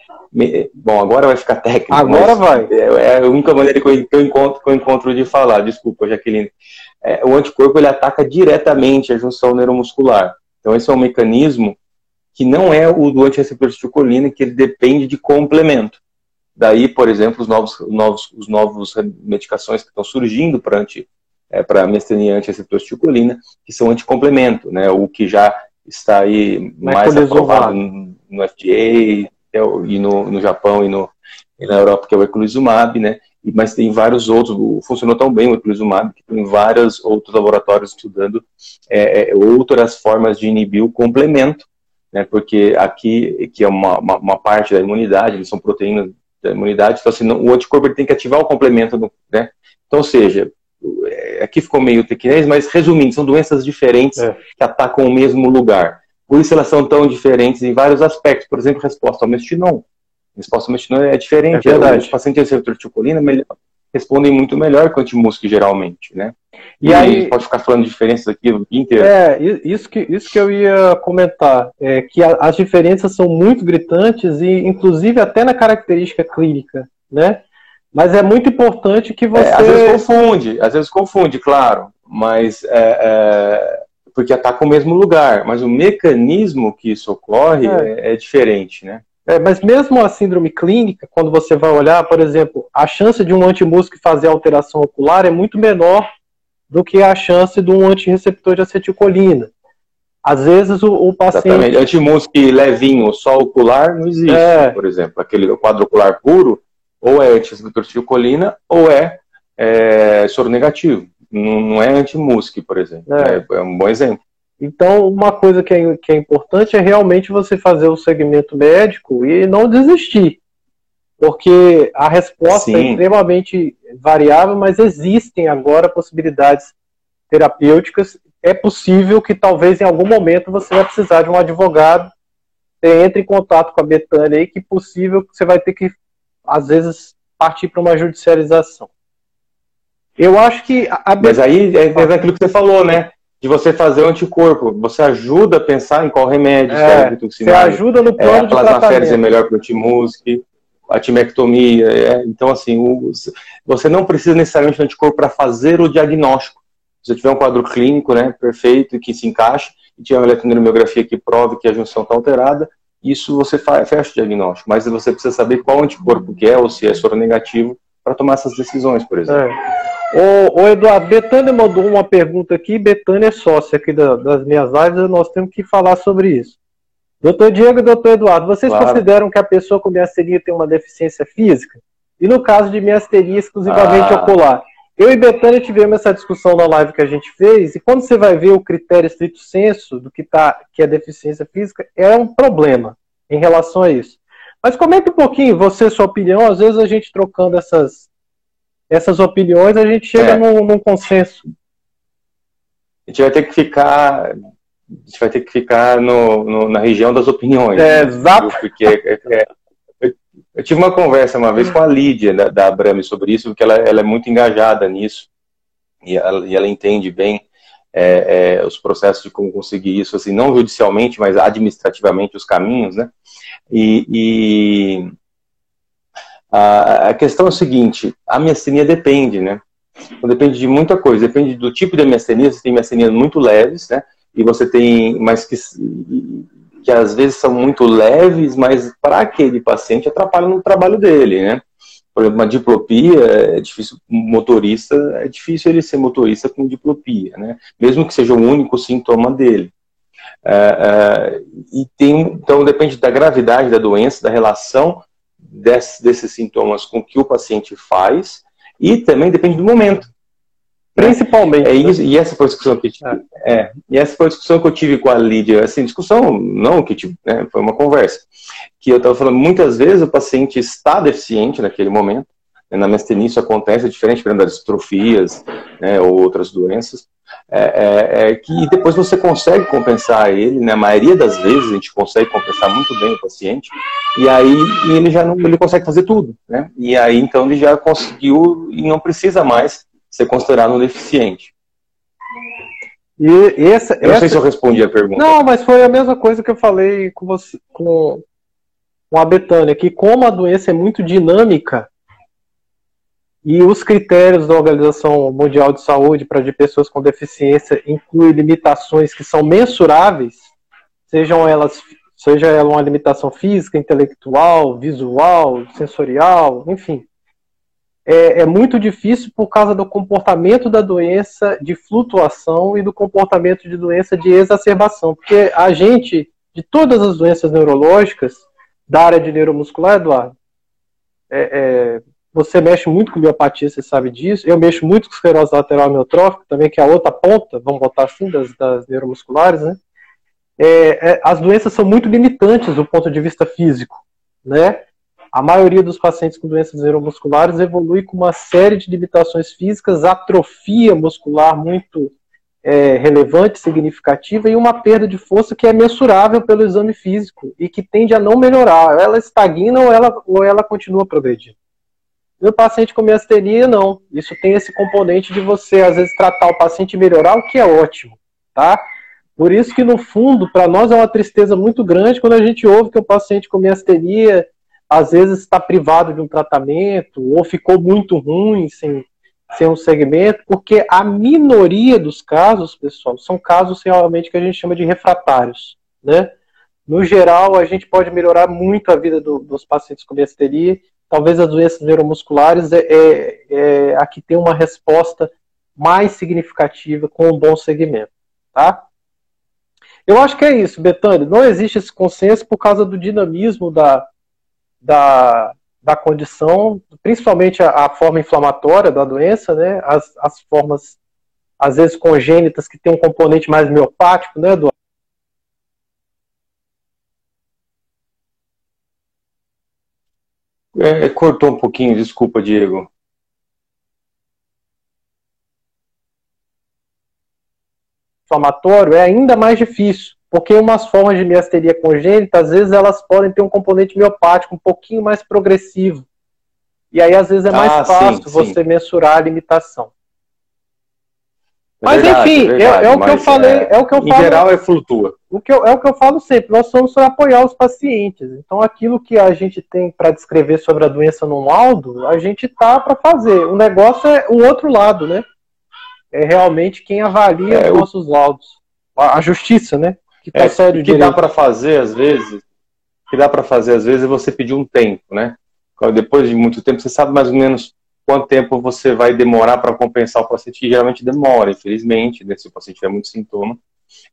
Bom, agora vai ficar técnico. Agora vai. É, é, a única maneira que eu, que eu, encontro, que eu encontro de falar, desculpa, Jaqueline. É, o anticorpo ele ataca diretamente a junção neuromuscular. Então, esse é um mecanismo que não é o do antireceptor de colina, que ele depende de complemento. Daí, por exemplo, os novos, novos, os novos medicações que estão surgindo para anti, é, para miastenia antiacetilcolina, que são anticomplemento, né? O que já está aí mais aprovado no, no FDA é e no, no Japão e, no, e na Europa, que é o eculizumab, né? mas tem vários outros, funcionou tão bem o eculizumab, que tem vários outros laboratórios estudando é, é, outras formas de inibir o complemento, né, porque aqui, que é uma, uma, uma, parte da imunidade, eles são proteínas da imunidade, então assim, o anticorpo tem que ativar o complemento, do, né, então, ou seja, é, aqui ficou meio tequinês, mas resumindo, são doenças diferentes é. que atacam o mesmo lugar. Por isso elas são tão diferentes em vários aspectos. Por exemplo, resposta ao mestinon. Resposta ao mestinon é diferente. É verdade. Os pacientes receptor melhor, respondem muito melhor que o antimusc, geralmente, né? E, e aí pode ficar falando de diferenças aqui o dia inteiro. É, isso que, isso que eu ia comentar, é que a, as diferenças são muito gritantes e, inclusive, até na característica clínica, né? Mas é muito importante que você. É, às vezes confunde, às vezes confunde, claro, mas é, é, porque ataca o mesmo lugar, mas o mecanismo que isso ocorre é, é, é diferente, né? É, mas mesmo a síndrome clínica, quando você vai olhar, por exemplo, a chance de um antimúsculo fazer alteração ocular é muito menor do que a chance de um antirreceptor de acetilcolina. Às vezes o, o paciente. Exatamente. Antimúsculo levinho, só ocular, não existe. É. Por exemplo, aquele quadro ocular puro, ou é anti-acetilcolina ou é, é soro negativo. Não, não é anti-MUSC, por exemplo. É. é. é. um bom exemplo. Então, uma coisa que é, que é importante é realmente você fazer o segmento médico e não desistir. Porque a resposta é Sim. é extremamente variável, mas existem agora possibilidades terapêuticas. É possível que talvez em algum momento você vai precisar de um advogado. Você entre em contato com a Betânia aí, que é possível que você vai ter que às vezes, partir para uma judicialização. Eu acho que. A... Mas aí é, é aquilo que você falou, né? De você fazer o anticorpo. Você ajuda a pensar em qual remédio, é, Você ajuda no plano é, a de tratamento. é melhor para o antimusc, a timectomia. É, então, assim, o, você não precisa necessariamente de anticorpo para fazer o diagnóstico. Se você tiver um quadro clínico, né, perfeito, que se encaixe, e tiver uma eletromiografia que prove que a junção está alterada, isso você fecha o diagnóstico, mas você precisa saber qual anticorpo que é, ou se é soro negativo, para tomar essas decisões, por exemplo. É. O, o Eduardo, Betânia mandou uma pergunta aqui, Betânia é sócia aqui da, das minhas lives, nós temos que falar sobre isso. Doutor Diego e doutor Eduardo, vocês claro. consideram que a pessoa com miastenia tem uma deficiência física? E no caso de miastenia exclusivamente ah. ocular? Eu e Betânia tivemos essa discussão na live que a gente fez, e quando você vai ver o critério estrito senso do que, tá, que é deficiência física, é um problema em relação a isso. Mas comenta um pouquinho, você, sua opinião, às vezes a gente trocando essas, essas opiniões, a gente chega é. num, num consenso. A gente vai ter que ficar a gente vai ter que ficar no, no, na região das opiniões. É, né? exato. Porque é, é, eu tive uma conversa uma vez com a Lídia da, da Abrame sobre isso, porque ela, ela é muito engajada nisso e ela, e ela entende bem é, é, os processos de como conseguir isso, assim, não judicialmente, mas administrativamente os caminhos, né? E a, a, questão é o seguinte: a miastenia depende, né? Então, depende de muita coisa, depende do tipo de miastenia. Você tem miastenias muito leves, né? E você tem, mas que que às vezes são muito leves, mas para aquele paciente atrapalham no trabalho dele, né? Por exemplo, uma diplopia é difícil, motorista, é difícil ele ser motorista com diplopia, né? Mesmo que seja o único sintoma dele. É, é, e tem, então depende da gravidade da doença, da relação desse, desses sintomas com que o paciente faz e também depende do momento. Principalmente. É isso, e essa foi a discussão que tive, é. é. e essa foi a discussão que eu tive com a Lídia, assim, discussão não que tive, né, foi uma conversa, que eu estava falando, muitas vezes o paciente está deficiente naquele momento, na mastenia isso acontece, é diferente, exemplo, das distrofias, né, ou outras doenças, é, é, é, que depois você consegue compensar ele, né, a maioria das vezes a gente consegue compensar muito bem o paciente, e aí ele já não, ele consegue fazer tudo, né, e aí então ele já conseguiu e não precisa mais ser considerado um deficiente. E essa, eu não essa... sei se eu respondi a pergunta. Não, mas foi a mesma coisa que eu falei com você, com, com a Betânia, que como a doença é muito dinâmica, e os critérios da Organização Mundial de Saúde para de pessoas com deficiência incluem limitações que são mensuráveis, sejam elas seja ela uma limitação física, intelectual, visual, sensorial, enfim. É, é, muito difícil por causa do comportamento da doença de flutuação e do comportamento de doença de exacerbação. Porque a gente, de todas as doenças neurológicas da área de neuromuscular, Eduardo, é, é, você mexe muito com miopatia, você sabe disso. Eu mexo muito com esclerose lateral amiotrófica, também, que é a outra ponta, vamos botar assim, das, das neuromusculares, né? É, é, as doenças são muito limitantes do ponto de vista físico, né? A maioria dos pacientes com doenças neuromusculares evolui com uma série de limitações físicas, atrofia muscular muito é, relevante, significativa e uma perda de força que é mensurável pelo exame físico e que tende a não melhorar. Ela estagna ou ela, ou ela continua progredindo. No paciente com miastenia, não. Isso tem esse componente de você, às vezes, tratar o paciente e melhorar, o que é ótimo, tá? Por isso que, no fundo, para nós é uma tristeza muito grande quando a gente ouve que o paciente com miastenia, às vezes, está privado de um tratamento ou ficou muito ruim sem, sem um segmento, porque a minoria dos casos, pessoal, são casos realmente que a gente chama de refratários, né? No geral, a gente pode melhorar muito a vida do, dos pacientes com miastenia talvez as doenças neuromusculares é, é, é, a que tem uma resposta mais significativa com um bom segmento, tá? Eu acho que é isso, Betânia. Não existe esse consenso por causa do dinamismo da, da, da condição, principalmente a, a forma inflamatória da doença, né? As, as formas, às vezes, congênitas que tem um componente mais miopático, né, Eduardo? É, cortou um pouquinho, desculpa, Diego. inflamatório é ainda mais difícil, porque umas formas de miasteria congênita, às vezes elas podem ter um componente miopático um pouquinho mais progressivo. E aí, às vezes, é mais ah, fácil sim, você sim. mensurar a limitação. É mas verdade, enfim, é, verdade, é, é, o que eu falei, é, é o que eu em falo. Em geral é flutua. O que eu, é o que eu falo sempre, nós somos para apoiar os pacientes. Então aquilo que a gente tem para descrever sobre a doença num laudo, a gente tá para fazer. O negócio é o outro lado, né? É realmente quem avalia é, os nossos laudos. A, a justiça, né? Que tá é, sério que dá para fazer às vezes, que dá para fazer às vezes é você pedir um tempo, né? Depois de muito tempo, você sabe mais ou menos quanto tempo você vai demorar para compensar o paciente, geralmente demora, infelizmente, né, se o paciente tiver muito sintoma.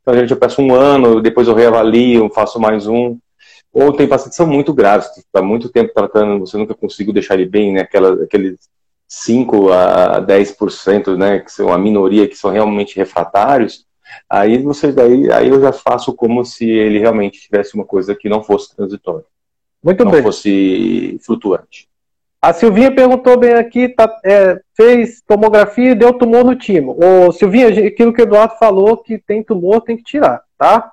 Então, gente, eu peço um ano, depois eu reavalio, faço mais um. Ou tem pacientes que são muito graves, que está muito tempo tratando, você nunca conseguiu deixar ele bem, né? Aquela, aqueles 5 a 10%, né? Que são a minoria que são realmente refratários. Aí você daí, aí eu já faço como se ele realmente tivesse uma coisa que não fosse transitória. Muito não bem. fosse flutuante. A Silvinha perguntou bem aqui, tá, é, fez tomografia e deu tumor no timo. Ô, Silvinha, aquilo que o Eduardo falou, que tem tumor, tem que tirar, tá?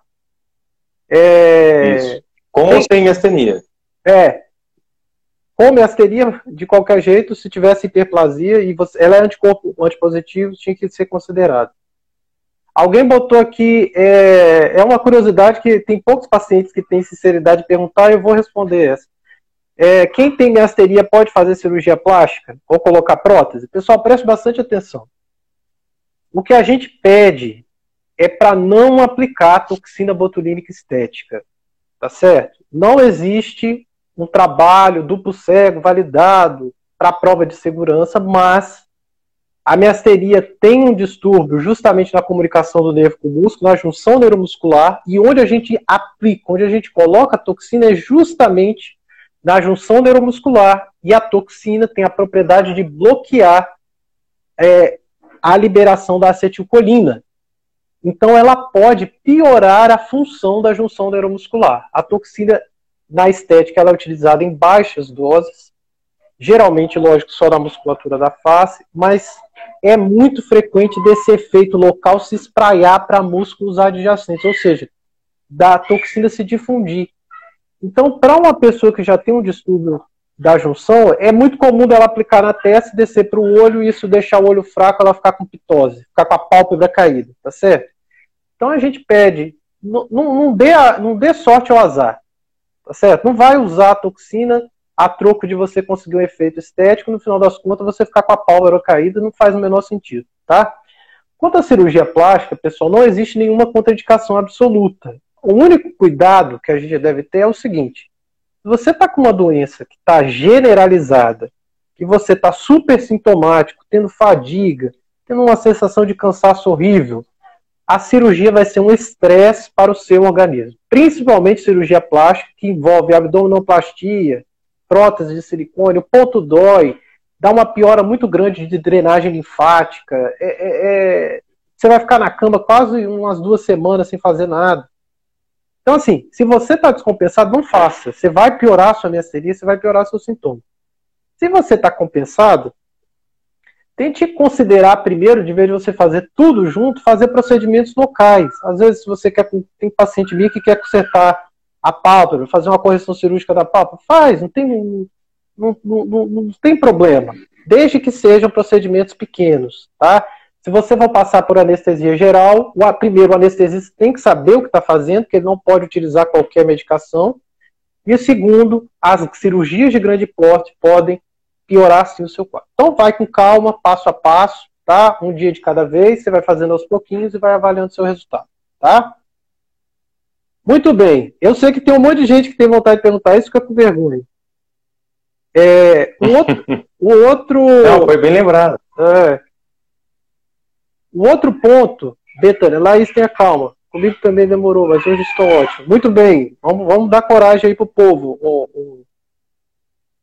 É, Isso. Com ou sem astenia? É. Com miastenia, de qualquer jeito, se tivesse hiperplasia e você, ela é anticorpo antipositivo, tinha que ser considerado. Alguém botou aqui, é, é uma curiosidade que tem poucos pacientes que têm sinceridade de perguntar, eu vou responder essa. É, quem tem miasteria pode fazer cirurgia plástica ou colocar prótese? Pessoal, preste bastante atenção. O que a gente pede é para não aplicar toxina botulínica estética. Tá certo? Não existe um trabalho duplo cego validado para prova de segurança, mas a miasteria tem um distúrbio justamente na comunicação do nervo com o músculo, na junção neuromuscular, e onde a gente aplica, onde a gente coloca a toxina é justamente na junção neuromuscular e a toxina tem a propriedade de bloquear é, a liberação da acetilcolina. Então, ela pode piorar a função da junção neuromuscular. A toxina, na estética, ela é utilizada em baixas doses, geralmente, lógico, só na musculatura da face, mas é muito frequente desse efeito local se espraiar para músculos adjacentes, ou seja, da toxina se difundir. Então, para uma pessoa que já tem um distúrbio da junção, é muito comum dela aplicar na testa, descer para o olho e isso deixar o olho fraco, ela ficar com pitose, ficar com a pálpebra caída, tá certo? Então a gente pede, não, não, dê, não dê sorte ao azar, tá certo? Não vai usar a toxina a troco de você conseguir um efeito estético, no final das contas você ficar com a pálpebra caída não faz o menor sentido, tá? Quanto à cirurgia plástica, pessoal, não existe nenhuma contraindicação absoluta. O único cuidado que a gente deve ter é o seguinte: se você está com uma doença que está generalizada, que você está super sintomático, tendo fadiga, tendo uma sensação de cansaço horrível, a cirurgia vai ser um estresse para o seu organismo. Principalmente cirurgia plástica, que envolve abdominoplastia, prótese de silicone, o ponto dói, dá uma piora muito grande de drenagem linfática. É, é, é, você vai ficar na cama quase umas duas semanas sem fazer nada. Então, assim, se você está descompensado, não faça. Você vai piorar a sua miastenia, você vai piorar seus sintomas. Se você está compensado, tente considerar primeiro, de vez de você fazer tudo junto, fazer procedimentos locais. Às vezes, se você quer, tem paciente minha que quer consertar a pálpebra, fazer uma correção cirúrgica da pálpebra, faz, não tem, não, não, não, não tem problema, desde que sejam procedimentos pequenos, tá? Se você for passar por anestesia geral, o primeiro o anestesista tem que saber o que está fazendo, porque ele não pode utilizar qualquer medicação. E o segundo, as cirurgias de grande porte podem piorar sim o seu quadro. Então vai com calma, passo a passo, tá? Um dia de cada vez, você vai fazendo aos pouquinhos e vai avaliando o seu resultado, tá? Muito bem. Eu sei que tem um monte de gente que tem vontade de perguntar isso, fica com vergonha. É, o outro. <laughs> o outro Não, foi bem lembrado. É, o outro ponto, Betânia, Laís tenha calma. Comigo também demorou, mas hoje estou ótimo. Muito bem, vamos, vamos dar coragem aí pro povo, o, o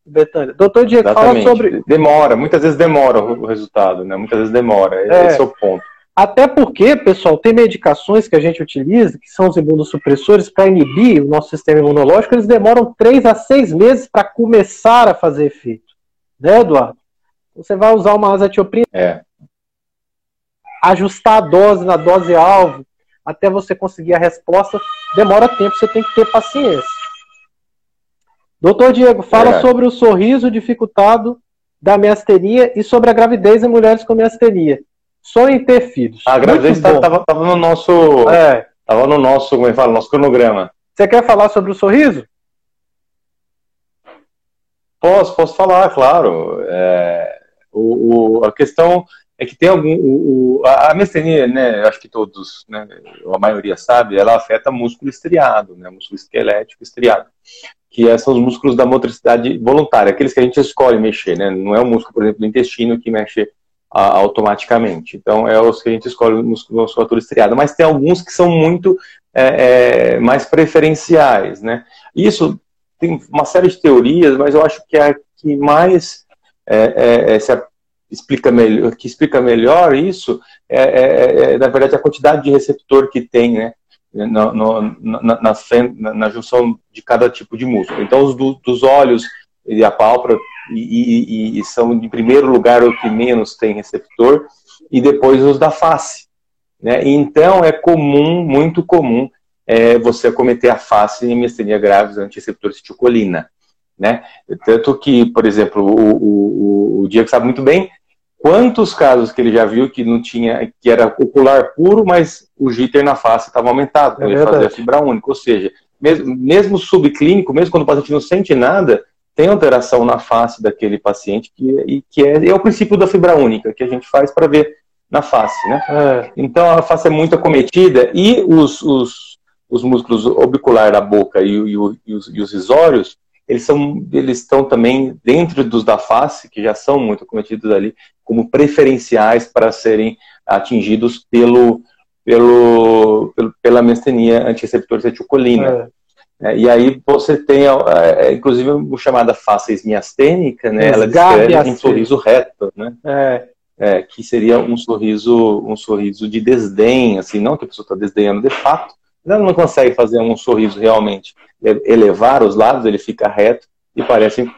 Betânia. Doutor Diego, Exatamente. fala sobre. Demora, muitas vezes demora o resultado, né? Muitas vezes demora. É. Esse é o ponto. Até porque, pessoal, tem medicações que a gente utiliza, que são os imunossupressores, para inibir o nosso sistema imunológico, eles demoram três a seis meses para começar a fazer efeito. Né, Eduardo? Você vai usar uma azatioprina, é. Ajustar a dose na dose alvo, até você conseguir a resposta, demora tempo, você tem que ter paciência. Doutor Diego, fala sobre o sorriso dificultado da miastenia e sobre a gravidez em mulheres com miastenia sonho em ter filhos. A gravidez estava no nosso. É. Tava no nosso, como é fala, nosso cronograma. Você quer falar sobre o sorriso? Posso, posso falar, claro. É, o, o, a questão é que tem algum. O, o, a mestenia, né, acho que todos, né, a maioria sabe, ela afeta músculo estriado, né, músculo esquelético estriado, que é, são os músculos da motricidade voluntária, aqueles que a gente escolhe mexer, né, não é o músculo, por exemplo, do intestino que mexe automaticamente. Então, é os que a gente escolhe musculatura estriada. Mas tem alguns que são muito é, é, mais preferenciais, né? Isso tem uma série de teorias, mas eu acho que a que mais é, é, é se explica melhor, que explica melhor isso é, é, na verdade, a quantidade de receptor que tem, né? No, no, na, na, na, junção de cada tipo de músculo. Então, os do, dos olhos e a pálpebra e, e, e, são, em primeiro lugar, o que menos tem receptor, e depois os da face. Né? Então, é comum, muito comum, é, você cometer a face em miastenia graves anti-receptor citicolina. Né? Tanto que, por exemplo, o, o, o Diego sabe muito bem quantos casos que ele já viu que não tinha, que era ocular puro, mas o jitter na face estava aumentado, quando é ele fazia fibra única. Ou seja, mesmo, mesmo subclínico, mesmo quando o paciente não sente nada, tem alteração na face daquele paciente, que, e, que é, é o princípio da fibra única, que a gente faz para ver na face, né? É. Então a face é muito acometida e os, os, os músculos orbicular da boca e, e, e, os, e os risórios, eles, são, eles estão também dentro dos da face, que já são muito acometidos ali, como preferenciais para serem atingidos pelo, pelo, pelo pela mestenia antireceptor acetilcolina. É. É, e aí você tem, é, inclusive, o chamada face miastênica, né? Ela descreve um sorriso reto, né? É. É, que seria um sorriso, um sorriso de desdém, assim, não que a pessoa está desdenhando de fato, ela não consegue fazer um sorriso realmente elevar os lados, ele fica reto e parece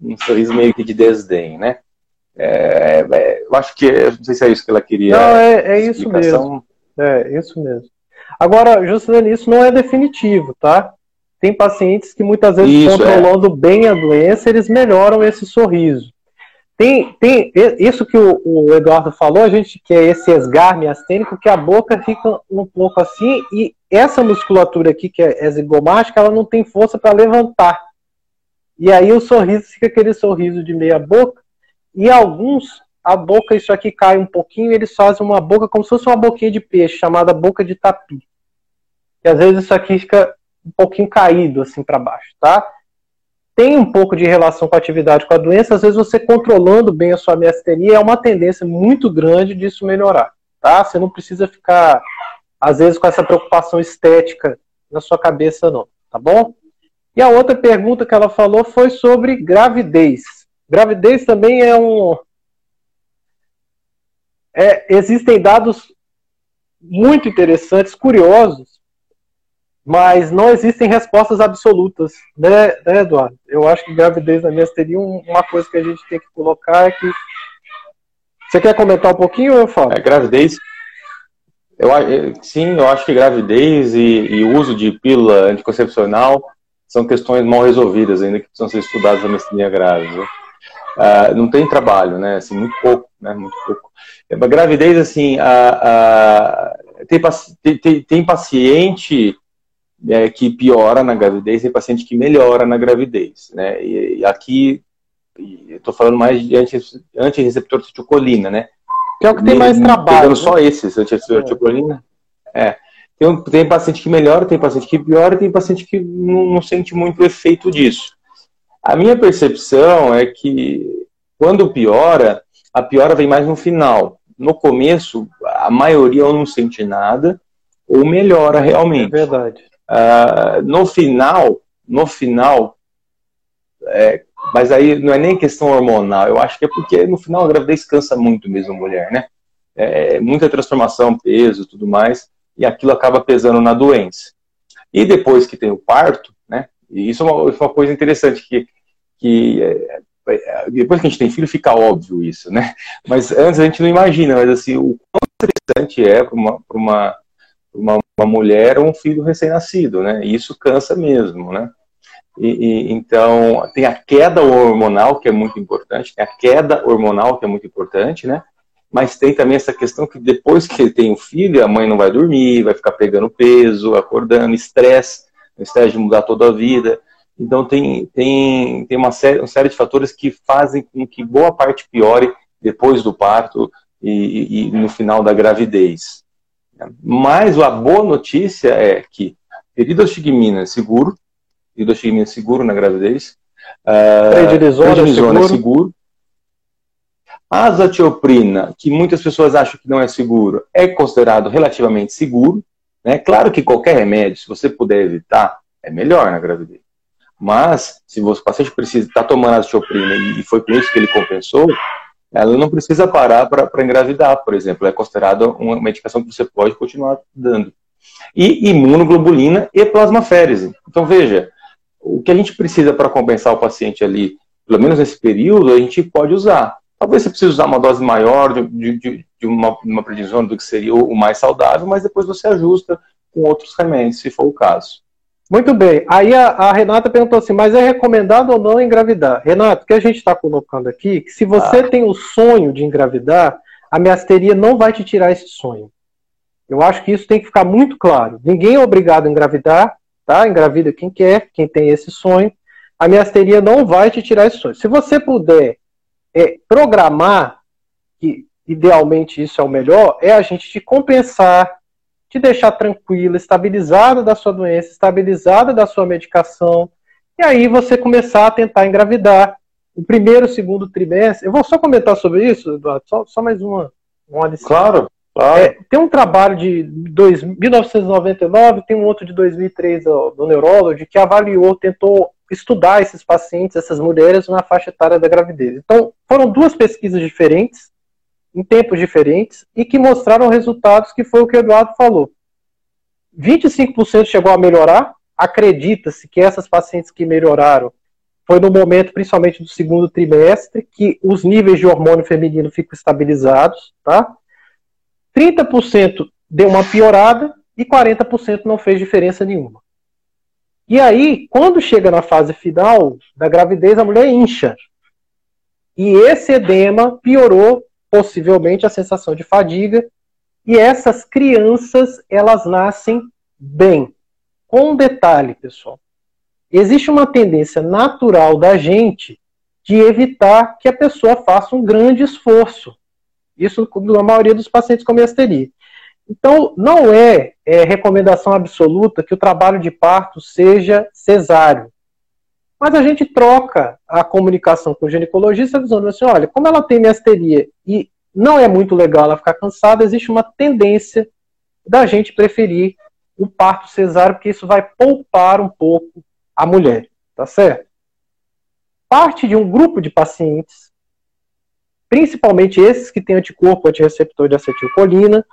um sorriso meio que de desdém, né? É, é, eu acho que, não sei se é isso que ela queria. Não, é, é isso mesmo. É, isso mesmo. Agora, Juscelino, isso não é definitivo, tá? tem pacientes que muitas vezes Isso, controlando é. bem a doença, eles melhoram esse sorriso. Tem, tem isso que o, o, Eduardo falou, a gente que é esse esgar miastênico, que a boca fica um pouco assim, e essa musculatura aqui, que é zigomática, ela não tem força para levantar. E aí o sorriso fica aquele sorriso de meia boca, e alguns, a boca, isso aqui cai um pouquinho, eles fazem uma boca como se fosse uma boquinha de peixe, chamada boca de tapi. E às vezes isso aqui fica um pouquinho caído assim para baixo, tá? Tem um pouco de relação com a atividade com a doença, às vezes você controlando bem a sua miastenia é uma tendência muito grande disso melhorar, tá? Você não precisa ficar às vezes com essa preocupação estética na sua cabeça não, tá bom? E a outra pergunta que ela falou foi sobre gravidez. Gravidez também é um é, existem dados muito interessantes, curiosos, mas não existem respostas absolutas, né, né, Eduardo? Eu acho que gravidez na minha teria uma coisa que a gente tem que colocar é que. Você quer comentar um pouquinho ou eu falo? É, gravidez. Eu, sim, eu acho que gravidez e, e uso de pílula anticoncepcional são questões mal resolvidas ainda que precisam ser estudadas na mestrinha grávida. Uh, não tem trabalho, né? Assim, muito pouco, né? Muito pouco. A gravidez, assim, tem, tem, tem paciente é, que piora na gravidez e paciente que melhora na gravidez, né? E, e aqui estou falando mais de antirreceptor de tiocolina, né? Que é o que tem mais trabalho. Pegando né? só esses, antirreceptor de tiocolina. É. Tem, tem paciente que melhora, tem paciente que piora, tem paciente que não, não sente muito o efeito disso. A minha percepção é que quando piora, a piora vem mais no final. No começo, a maioria ou não sente nada, ou melhora realmente. É verdade. Uh, no final, no final, é, mas aí não é nem questão hormonal, eu acho que é porque no final a gravidez cansa muito mesmo a mulher, né? É, muita transformação, peso, tudo mais, e aquilo acaba pesando na doença. E depois que tem o parto, né? E isso é uma, é uma coisa interessante que, que é, é, depois que a gente tem filho fica óbvio isso, né? Mas antes a gente não imagina, mas assim o quão interessante é para uma, uma uma, uma mulher ou um filho recém-nascido, né? E isso cansa mesmo, né? E, e, então, tem a queda hormonal, que é muito importante, tem a queda hormonal, que é muito importante, né? Mas tem também essa questão que depois que tem o filho, a mãe não vai dormir, vai ficar pegando peso, acordando, estresse, estresse de mudar toda a vida. Então, tem, tem, tem uma, série, uma série de fatores que fazem com que boa parte piore depois do parto e, e no final da gravidez. Mas a boa notícia é que peridostigmina é seguro, peridostigmina é seguro na gravidez, prednisona, prednisona é seguro. é seguro. Azatioprina, que muitas pessoas acham que não é seguro, é considerado relativamente seguro. Né? Claro que qualquer remédio, se você puder evitar, é melhor na gravidez. Mas, se o paciente precisa estar tá tomando azatioprina e foi com isso que ele compensou, ela não precisa parar para engravidar, por exemplo. É considerada uma medicação que você pode continuar dando. E imunoglobulina e plasmaférese. Então, veja, o que a gente precisa para compensar o paciente ali, pelo menos nesse período, a gente pode usar. Talvez você precise usar uma dose maior de, de, de uma, uma do que seria o mais saudável, mas depois você ajusta com outros remédios, se for o caso. Muito bem. Aí a, a, Renata perguntou assim, mas é recomendado ou não engravidar? Renato, o que a gente está colocando aqui, que se você ah. tem o sonho de engravidar, a miasteria não vai te tirar esse sonho. Eu acho que isso tem que ficar muito claro. Ninguém é obrigado a engravidar, tá? Engravida quem quer, quem tem esse sonho. A miasteria não vai te tirar esse sonho. Se você puder é, programar, que idealmente isso é o melhor, é a gente te compensar te deixar tranquila, estabilizada da sua doença, estabilizada da sua medicação, e aí você começar a tentar engravidar. O primeiro, segundo trimestre. Eu vou só comentar sobre isso, Eduardo, só, só mais uma, uma lição. Claro, claro. É, tem um trabalho de dois, 1999, tem um outro de 2003 do, do Neurology, que avaliou, tentou estudar esses pacientes, essas mulheres, na faixa etária da gravidez. Então, foram duas pesquisas diferentes, em tempos diferentes e que mostraram resultados que foi o que o Eduardo falou. 25% chegou a melhorar. Acredita-se que essas pacientes que melhoraram foi no momento, principalmente do segundo trimestre, que os níveis de hormônio feminino ficam estabilizados, tá? 30% deu uma piorada e 40% não fez diferença nenhuma. E aí, quando chega na fase final da gravidez, a mulher incha. E esse edema piorou possivelmente a sensação de fadiga. E essas crianças, elas nascem bem. Com um detalhe, pessoal. Existe uma tendência natural da gente de evitar que a pessoa faça um grande esforço. Isso na maioria dos pacientes com miasteria. Então, não é, é, recomendação absoluta que o trabalho de parto seja cesáreo. Mas a gente troca a comunicação com o ginecologista dizendo assim, olha, como ela tem miasteria e não é muito legal ela ficar cansada, existe uma tendência da gente preferir o parto cesáreo, porque isso vai poupar um pouco a mulher, tá certo? Parte de um grupo de pacientes, principalmente esses que têm anticorpo antirreceptor de acetilcolina,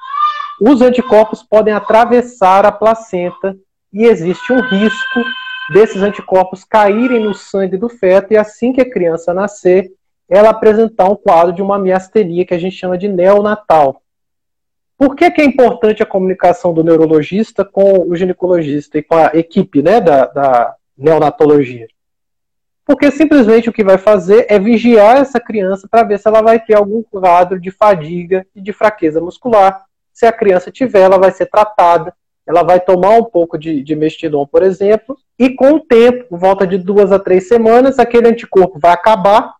os anticorpos podem atravessar a placenta e existe um risco desses anticorpos caírem no sangue do feto e assim que a criança nascer, ela apresentar um quadro de uma miastenia que a gente chama de neonatal. Por que, que é importante a comunicação do neurologista com o ginecologista e com a equipe né, da, da neonatologia? Porque simplesmente o que vai fazer é vigiar essa criança para ver se ela vai ter algum quadro de fadiga e de fraqueza muscular. Se a criança tiver, ela vai ser tratada ela vai tomar um pouco de, de mestidon, por exemplo, e com o tempo, volta de duas a três semanas, aquele anticorpo vai acabar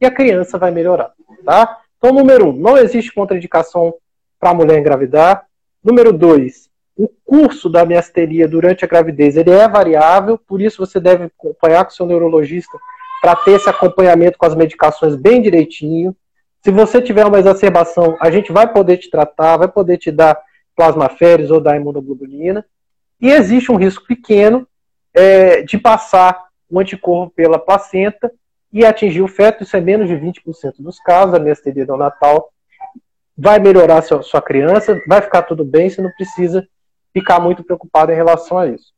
e a criança vai melhorar, tá? Então, número um, não existe contraindicação para a mulher engravidar. Número dois, o curso da miasteria durante a gravidez ele é variável, por isso você deve acompanhar com seu neurologista para ter esse acompanhamento com as medicações bem direitinho. Se você tiver uma exacerbação, a gente vai poder te tratar, vai poder te dar plasmaféreos ou da imunoglobulina. E existe um risco pequeno é, de passar o anticorpo pela placenta e atingir o feto, isso é menos de 20% dos casos, a miasteria neonatal. Vai melhorar sua, sua criança, vai ficar tudo bem, você não precisa ficar muito preocupado em relação a isso.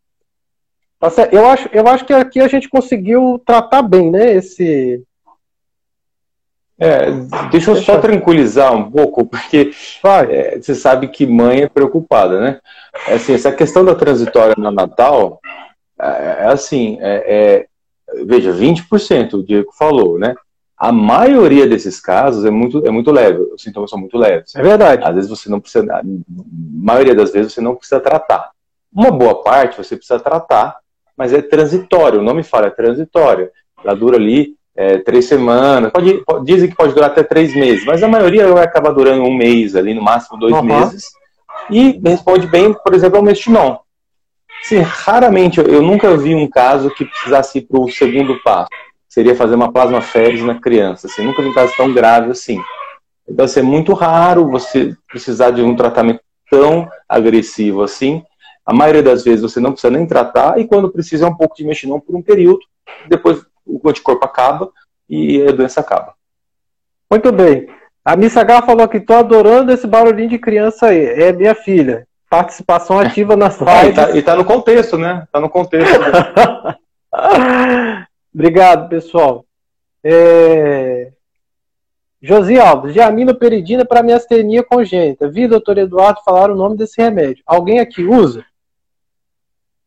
Tá eu, acho, eu acho que aqui a gente conseguiu tratar bem né, esse, é, deixa eu só tranquilizar um pouco, porque é, você sabe que mãe é preocupada, né? É assim, essa questão da transitória no Natal, é, é assim, é, é, veja, 20%, o Diego falou, né? A maioria desses casos é muito, é muito leve, os sintomas são muito leves. É verdade. Às vezes você não precisa, a maioria das vezes você não precisa tratar. Uma boa parte você precisa tratar, mas é transitório, o nome fala, é transitório. Ela dura ali é, três semanas, pode, pode, dizem que pode durar até três meses, mas a maioria vai acabar durando um mês, ali no máximo dois uhum. meses, e responde bem, por exemplo, ao mestinon. Sim, raramente, eu nunca vi um caso que precisasse ir para o segundo passo, seria fazer uma plasmaférese na criança, assim, nunca vi um caso tão grave assim. Então, assim, é muito raro você precisar de um tratamento tão agressivo assim. A maioria das vezes você não precisa nem tratar, e quando precisa é um pouco de mestinon por um período, depois o anticorpo acaba e a doença acaba. Muito bem. A Miss H falou que estou adorando esse barulhinho de criança aí. É minha filha. Participação ativa nas lives. Ah, e, tá, e tá no contexto, né? Tá no contexto. <laughs> Obrigado, pessoal. É... Josi Alves, peridina para miastenia congênita. Vi, doutor Eduardo, falar o nome desse remédio. Alguém aqui usa?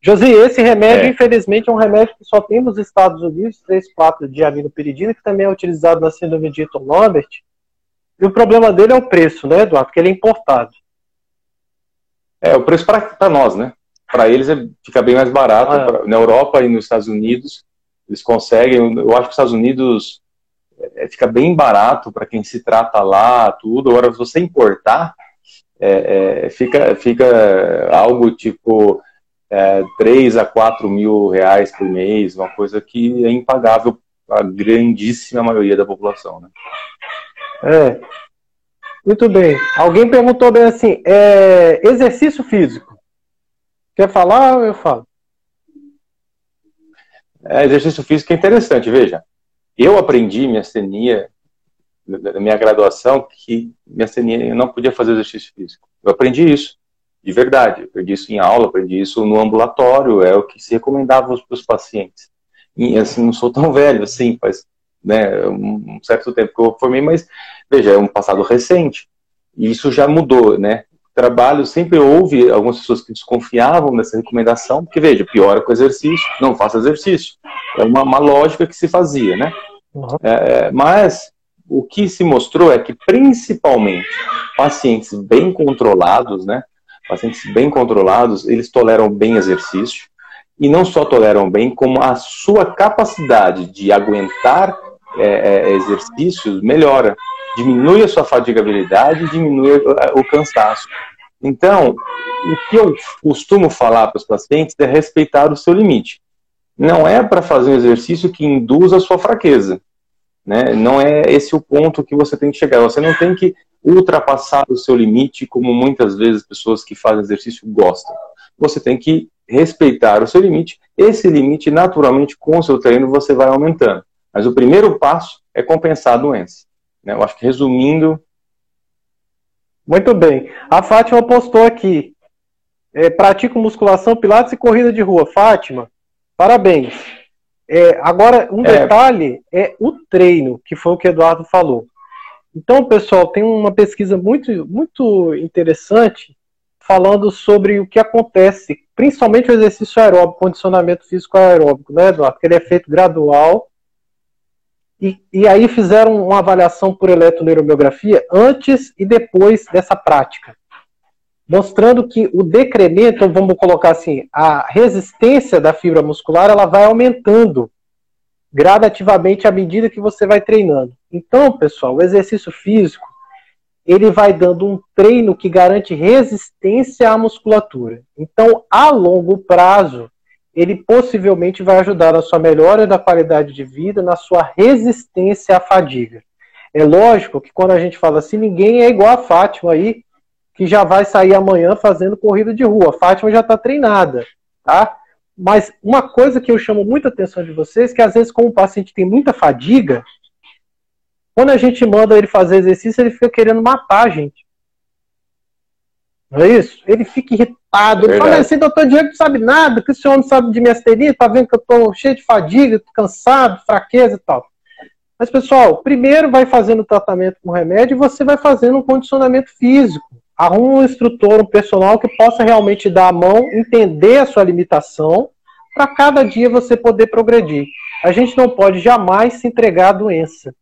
Josi, esse remédio, é. infelizmente, é um remédio que só tem nos Estados Unidos, 3,4 de aminoperidina, que também é utilizado na síndrome de Eaton Lambert. E o problema dele é o preço, né, Eduardo? Porque ele é importado. É, o preço para nós, né? Para eles é, fica bem mais barato. Ah, é. pra, na Europa e nos Estados Unidos, eles conseguem. Eu acho que os Estados Unidos é, fica bem barato para quem se trata lá, tudo. Agora, se você importar, é, é fica, fica algo tipo é, 3 a 4 mil reais por mês, uma coisa que é impagável para a grandíssima maioria da população. Né? É. Muito bem. Alguém perguntou bem assim: é, exercício físico. Quer falar ou eu falo? É, exercício físico é interessante, veja. Eu aprendi minha astenia, minha graduação, que minha astenia eu não podia fazer exercício físico. Eu aprendi isso de verdade. Eu aprendi isso em aula, aprendi isso no ambulatório, é o que se recomendava para os pacientes. E assim, não sou tão velho assim, faz né, um certo tempo que eu formei, mas veja, é um passado recente. E isso já mudou, né? Trabalho, sempre houve algumas pessoas que desconfiavam dessa recomendação, porque veja, piora com exercício, não faça exercício. É uma, uma lógica que se fazia, né? Uhum. É, mas o que se mostrou é que, principalmente, pacientes bem controlados, né? Pacientes bem controlados, eles toleram bem exercício, e não só toleram bem, como a sua capacidade de aguentar é, é, exercícios melhora, diminui a sua fatigabilidade, diminui o, cansaço. Então, o que eu costumo falar para os pacientes é respeitar o seu limite. Não é para fazer um exercício que induza a sua fraqueza. Né? Não é esse o ponto que você tem que chegar. Você não tem que ultrapassar o seu limite, como muitas vezes pessoas que fazem exercício gostam. Você tem que respeitar o seu limite. Esse limite, naturalmente, com o seu treino, você vai aumentando. Mas o primeiro passo é compensar a doença. Né? Eu acho que resumindo. Muito bem. A Fátima postou aqui. É, pratico musculação, pilates e corrida de rua. Fátima, parabéns. É, agora, um é. detalhe é o treino, que foi o que o Eduardo falou. Então, pessoal, tem uma pesquisa muito, muito interessante falando sobre o que acontece, principalmente o exercício aeróbico, condicionamento físico aeróbico, né, Eduardo? Que ele é feito gradual. E, e aí fizeram uma avaliação por eletroneuromiografia antes e depois dessa prática, mostrando que o decremento, vamos colocar assim, a resistência da fibra muscular, ela vai aumentando gradativamente à medida que você vai treinando. Então, pessoal, o exercício físico ele vai dando um treino que garante resistência à musculatura. Então, a longo prazo, ele possivelmente vai ajudar na sua melhora da qualidade de vida, na sua resistência à fadiga. É lógico que quando a gente fala assim, ninguém é igual a Fátima aí, que já vai sair amanhã fazendo corrida de rua. A Fátima já está treinada, tá? Mas uma coisa que eu chamo muita atenção de vocês, que às vezes como o paciente tem muita fadiga, quando a gente manda ele fazer exercício, ele fica querendo matar a gente. Não é isso? Ele fica irritado. Ele fala assim, doutor Diego não sabe nada, que o senhor não sabe de minha asteria, tá vendo que eu tô cheio de fadiga, cansado, fraqueza e tal. Mas, pessoal, primeiro vai fazendo o tratamento com remédio e você vai fazendo um condicionamento físico. Arruma um instrutor, um personal que possa realmente dar a mão, entender a sua limitação, para cada dia você poder progredir. A gente não pode jamais se entregar à doença.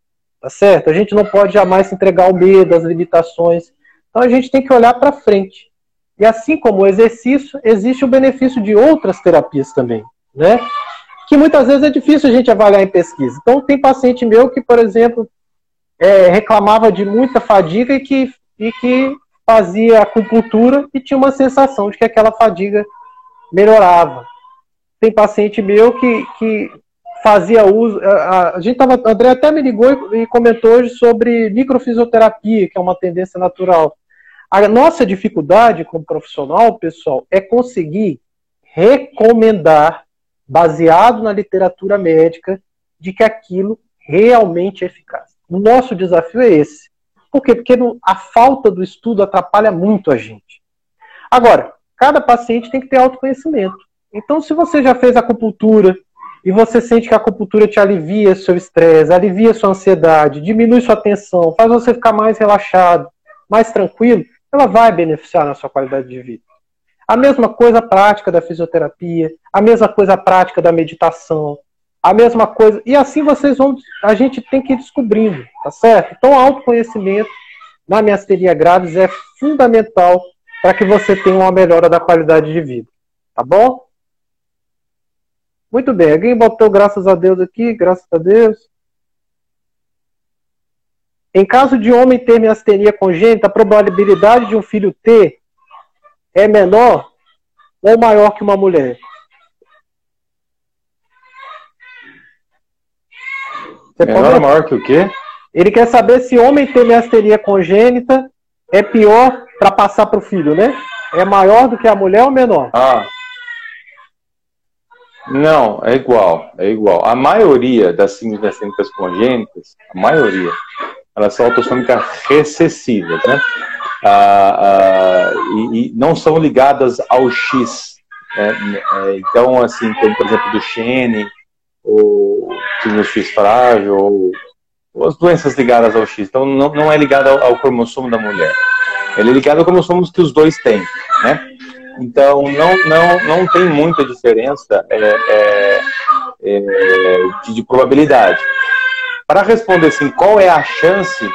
Tá certo? A gente não pode jamais se entregar ao medo, às limitações. Então a gente tem que olhar para frente. E assim como o exercício, existe o benefício de outras terapias também, né? Que muitas vezes é difícil a gente avaliar em pesquisa. Então tem paciente meu que, por exemplo, é, reclamava de muita fadiga e que, e que fazia acupuntura e tinha uma sensação de que aquela fadiga melhorava. Tem paciente meu que, que fazia uso. A, a gente tava, André até me ligou e, e comentou hoje sobre microfisioterapia, que é uma tendência natural. A nossa dificuldade como profissional, pessoal, é conseguir recomendar, baseado na literatura médica, de que aquilo realmente é eficaz. O nosso desafio é esse. Por quê? Porque a falta do estudo atrapalha muito a gente. Agora, cada paciente tem que ter autoconhecimento. Então, se você já fez acupuntura, e você sente que a acupuntura te alivia seu estresse, alivia sua ansiedade, diminui sua tensão, faz você ficar mais relaxado, mais tranquilo, ela vai beneficiar na sua qualidade de vida. A mesma coisa a prática da fisioterapia, a mesma coisa a prática da meditação, a mesma coisa. E assim vocês vão. A gente tem que ir descobrindo, tá certo? Então, autoconhecimento na miastenia graves é fundamental para que você tenha uma melhora da qualidade de vida. Tá bom? Muito bem, alguém botou graças a Deus aqui, graças a Deus. Em caso de homem ter miastenia congênita, a probabilidade de um filho ter é menor ou maior que uma mulher? Você menor ou maior que o quê? Ele quer saber se homem ter miastenia congênita é pior para passar para o filho, né? É maior do que a mulher ou menor? Ah, não, é igual, é igual. A maioria das síndromes congênitas, a maioria, elas são autossômicas recessivas, né? Ah, ah, e, e, não são ligadas ao X. Né? É, então, assim, como por exemplo do Xene, ou X frágil, ou, ou, as doenças ligadas ao X. Então, não, não é ligado ao, ao cromossomo da mulher. Ele é ligado ao cromossomo que os dois têm, né? Então, não, não, não tem muita diferença é, é, é, de, de, probabilidade. para responder assim, qual é a chance,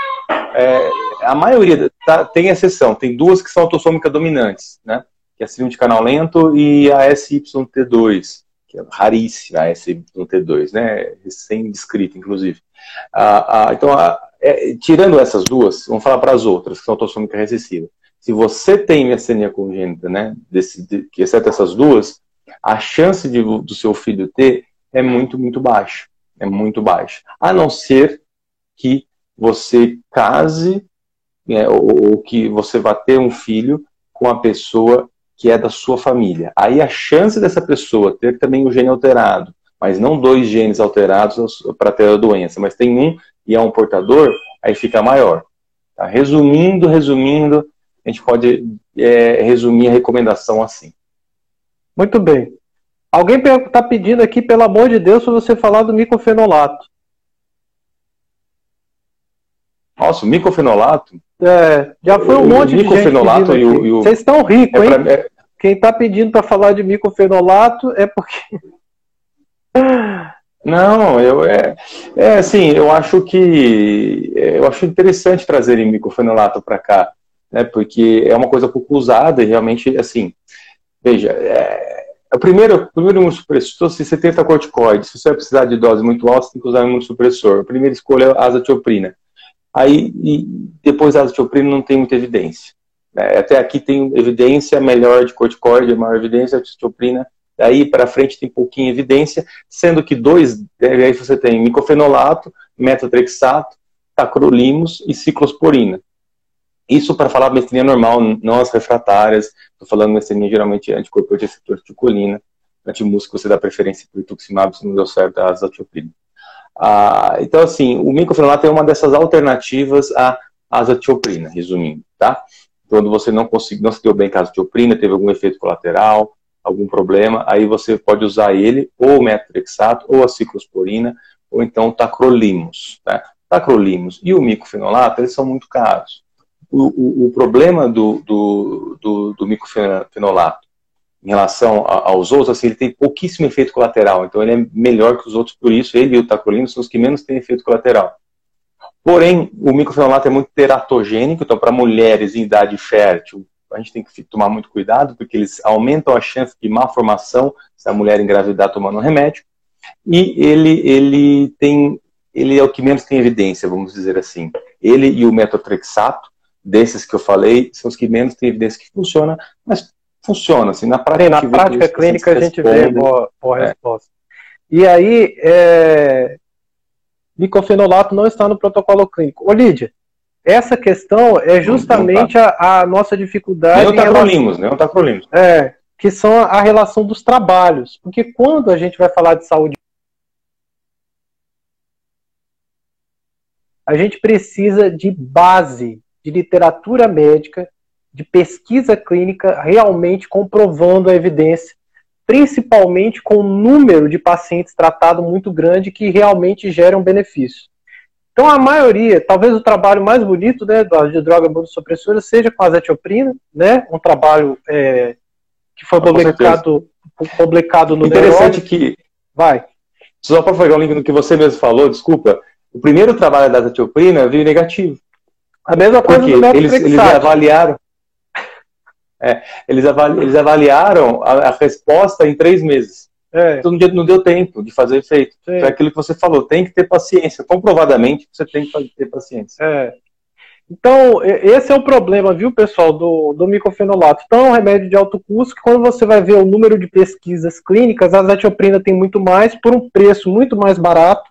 é, a maioria tá, tem exceção, tem duas que são autossômicas dominantes, né? Que é a síndrome de canal lento e a SYT2, que é raríssima, a SYT2, né? Recém-descrita, inclusive. Ah, ah, então, ah, é, tirando essas duas, vamos falar para as outras, que são autossômicas recessivas. Se você tem miastenia congênita, né, desse, de, exceto essas duas, a chance de, do seu filho ter é muito, muito baixa. É muito baixa. A não ser que você case né, ou, ou que você vá ter um filho com a pessoa que é da sua família. Aí a chance dessa pessoa ter também o gene alterado, mas não dois genes alterados para ter a doença, mas tem um e é um portador, aí fica maior. Tá? Resumindo, resumindo, a gente pode é, resumir a recomendação assim. Muito bem. Alguém está pedindo aqui, pelo amor de Deus, para você falar do micofenolato. Nossa, o micofenolato? É, já foi um o monte de gente pedindo e o, e o... Vocês estão ricos, é hein? Pra... É- Quem está pedindo para falar de micofenolato é porque... <laughs> Não, eu é, é assim, eu acho que eu acho interessante trazerem micofenolato para cá, né? Porque é uma coisa pouco usada e realmente assim, veja, é, o primeiro, o primeiro imunossupressor, se você tenta corticoide, se você vai precisar de dose muito alta, você tem que usar um imunossupressor. A primeira escolha é a azatioprina. Aí, depois a azatioprina não tem muita evidência. Né? Até aqui tem evidência melhor de corticoide, maior evidência, a azatioprina. Daí para frente tem pouquinha evidência, sendo que dois, aí você tem micofenolato, metotrexato, tacrolimus e ciclosporina. Isso para falar mestria normal, não as refratárias. Estou falando mestria geralmente anticorpo de receptor de colina. Antimúsculo você dá preferência para o tuximab se não deu certo a azatioprina. Ah, então, assim, o micofenolato é uma dessas alternativas à azatioprina, resumindo, tá? Quando você não conseguiu, não se deu bem com a azatioprina, teve algum efeito colateral, algum problema, aí você pode usar ele, ou o metotrexato, ou a ciclosporina, ou então o tacrolimus, tá? Tacrolimus e o micofenolato, eles são muito caros o, o, o problema do, do, do, do, micofenolato em relação a, aos outros, assim, ele tem pouquíssimo efeito colateral, então ele é melhor que os outros, por isso ele e o tacrolimus são os que menos têm efeito colateral. Porém, o micofenolato é muito teratogênico, então para mulheres em idade fértil, a gente tem que tomar muito cuidado, porque eles aumentam a chance de malformação se a mulher engravidar tomando um remédio, e ele, ele tem ele é o que menos tem evidência, vamos dizer assim. Ele e o metotrexato, desses que eu falei, são os que menos têm evidência que funciona, mas funciona, assim, na prática. Na prática clínica a gente vê boa, boa é. resposta. E aí, é... micofenolato não está no protocolo clínico. Ô, Lídia, essa questão é justamente tá. a, a, nossa dificuldade. Nem o tacrolimus, nem o tacrolimus. É, que são a relação dos trabalhos. Porque quando a gente vai falar de saúde a gente precisa de base de literatura médica, de pesquisa clínica, realmente comprovando a evidência, principalmente com um número de pacientes tratados muito grande que realmente geram benefício. Então, a maioria, talvez o trabalho mais bonito né, de droga imunossupressora seja com a azatioprina, né, um trabalho é, que foi publicado, publicado no Interessante que... Vai. Só para pegar o link no que você mesmo falou, desculpa, o primeiro trabalho da azatioprina veio negativo. A mesma coisa Porque do eles, eles avaliaram. É, eles, avali, eles avaliaram a, a, resposta em três meses. É. Então não deu tempo de fazer efeito. É aquilo que você falou, tem que ter paciência. Comprovadamente, você tem que ter paciência. É. Então, esse é o problema, viu, pessoal, do, do micofenolato. Então, é um remédio de alto custo que quando você vai ver o número de pesquisas clínicas, a azatioprina tem muito mais, por um preço muito mais barato,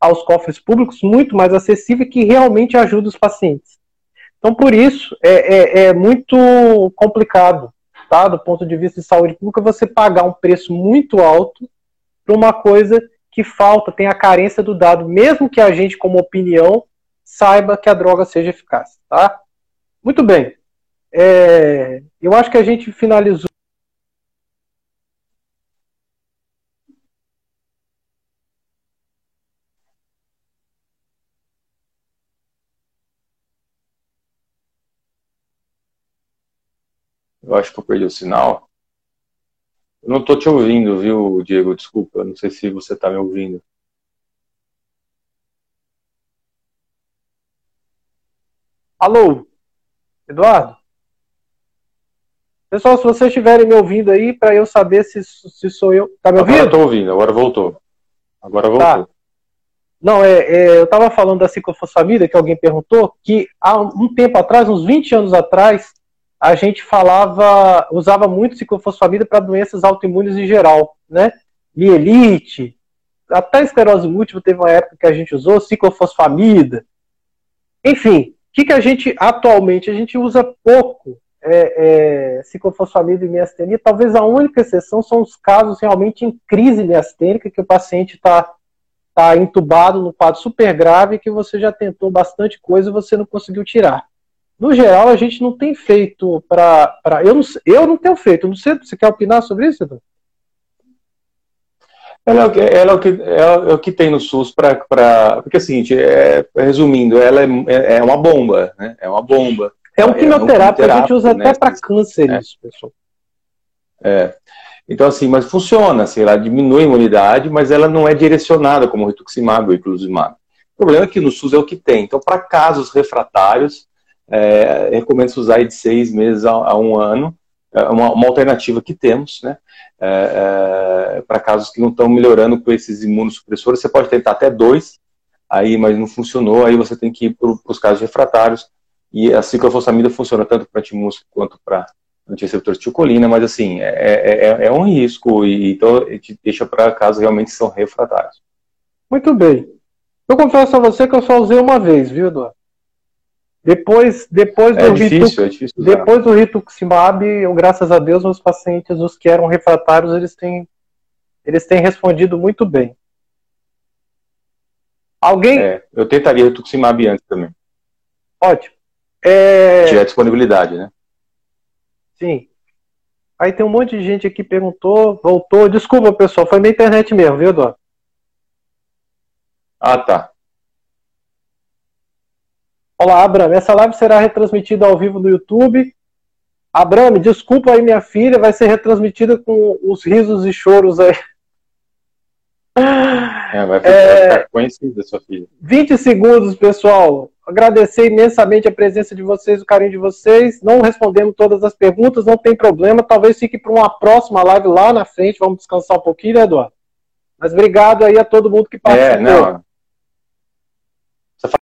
aos cofres públicos muito mais acessível que realmente ajuda os pacientes. Então, por isso, é, é, é, muito complicado, tá? do ponto de vista de saúde pública, você pagar um preço muito alto para uma coisa que falta, tem a carência do dado, mesmo que a gente, como opinião, saiba que a droga seja eficaz. Tá? Muito bem. É, eu acho que a gente finalizou. Eu acho que eu perdi o sinal. Eu não estou te ouvindo, viu, Diego? Desculpa, não sei se você está me ouvindo. Alô, Eduardo? Pessoal, se vocês estiverem me ouvindo aí, para eu saber se, se sou eu. Tá me ouvindo? Estou ouvindo, agora voltou. Agora tá. voltou. Tá. Não, é, é eu estava falando da ciclofosfamida, que alguém perguntou, que há um tempo atrás, uns 20 anos atrás, a gente falava, usava muito ciclofosfamida para doenças autoimunes em geral, né? Mielite, até esclerose múltipla teve uma época que a gente usou, ciclofosfamida. Enfim, o que, que a gente atualmente a gente usa pouco é, é, ciclofosfamida e miastenia. Talvez a única exceção são os casos realmente em crise miastênica, que o paciente está tá entubado no quadro super grave que você já tentou bastante coisa e você não conseguiu tirar. No geral, a gente não tem feito para. Eu, não, eu não tenho feito. Não sei, você quer opinar sobre isso, Edu? Ela é o que, ela é o que, é o que tem no SUS para. Porque é o seguinte, é, resumindo, ela é, é uma bomba, né? É uma bomba. É um quimioterápico, é um a gente usa né? até para câncer é. isso, pessoal. É. Então, assim, mas funciona, assim, ela diminui a imunidade, mas ela não é direcionada como o rituximab ou o inclusumab. O problema é que no SUS é o que tem. Então, para casos refratários, é, recomendo-se usar de seis meses a, a um ano, é uma, uma, alternativa que temos, né? É, é, para casos que não estão melhorando com esses imunossupressores, você pode tentar até dois, aí, mas não funcionou, aí você tem que ir para os casos refratários, e a ciclofosfamida funciona tanto para antimúsculo quanto para antireceptor de ticolina, mas assim, é, é, é, é um risco, e então deixa para casos realmente são refratários. Muito bem. Eu confesso a você que eu só usei uma vez, viu, Eduardo? Depois, depois é do difícil, ritu, é difícil depois do rituximab, eu, graças a Deus, os pacientes, os que eram refratários, eles têm, eles têm respondido muito bem. Alguém? É, eu tentaria rituximab antes também. Ótimo. É... Tiver disponibilidade, né? Sim. Aí tem um monte de gente aqui perguntou, voltou. Desculpa, pessoal, foi minha internet mesmo, viu, Eduardo? Ah, tá. Olá, Abraham. Essa live será retransmitida ao vivo no YouTube. Abraham, desculpa aí minha filha, vai ser retransmitida com os risos e choros aí. É, vai ficar, é, conhecida sua filha. 20 segundos, pessoal. Agradecer imensamente a presença de vocês, o carinho de vocês. Não respondemos todas as perguntas, não tem problema. Talvez fique para uma próxima live lá na frente. Vamos descansar um pouquinho, né, Eduardo? Mas obrigado aí a todo mundo que participou. É, não.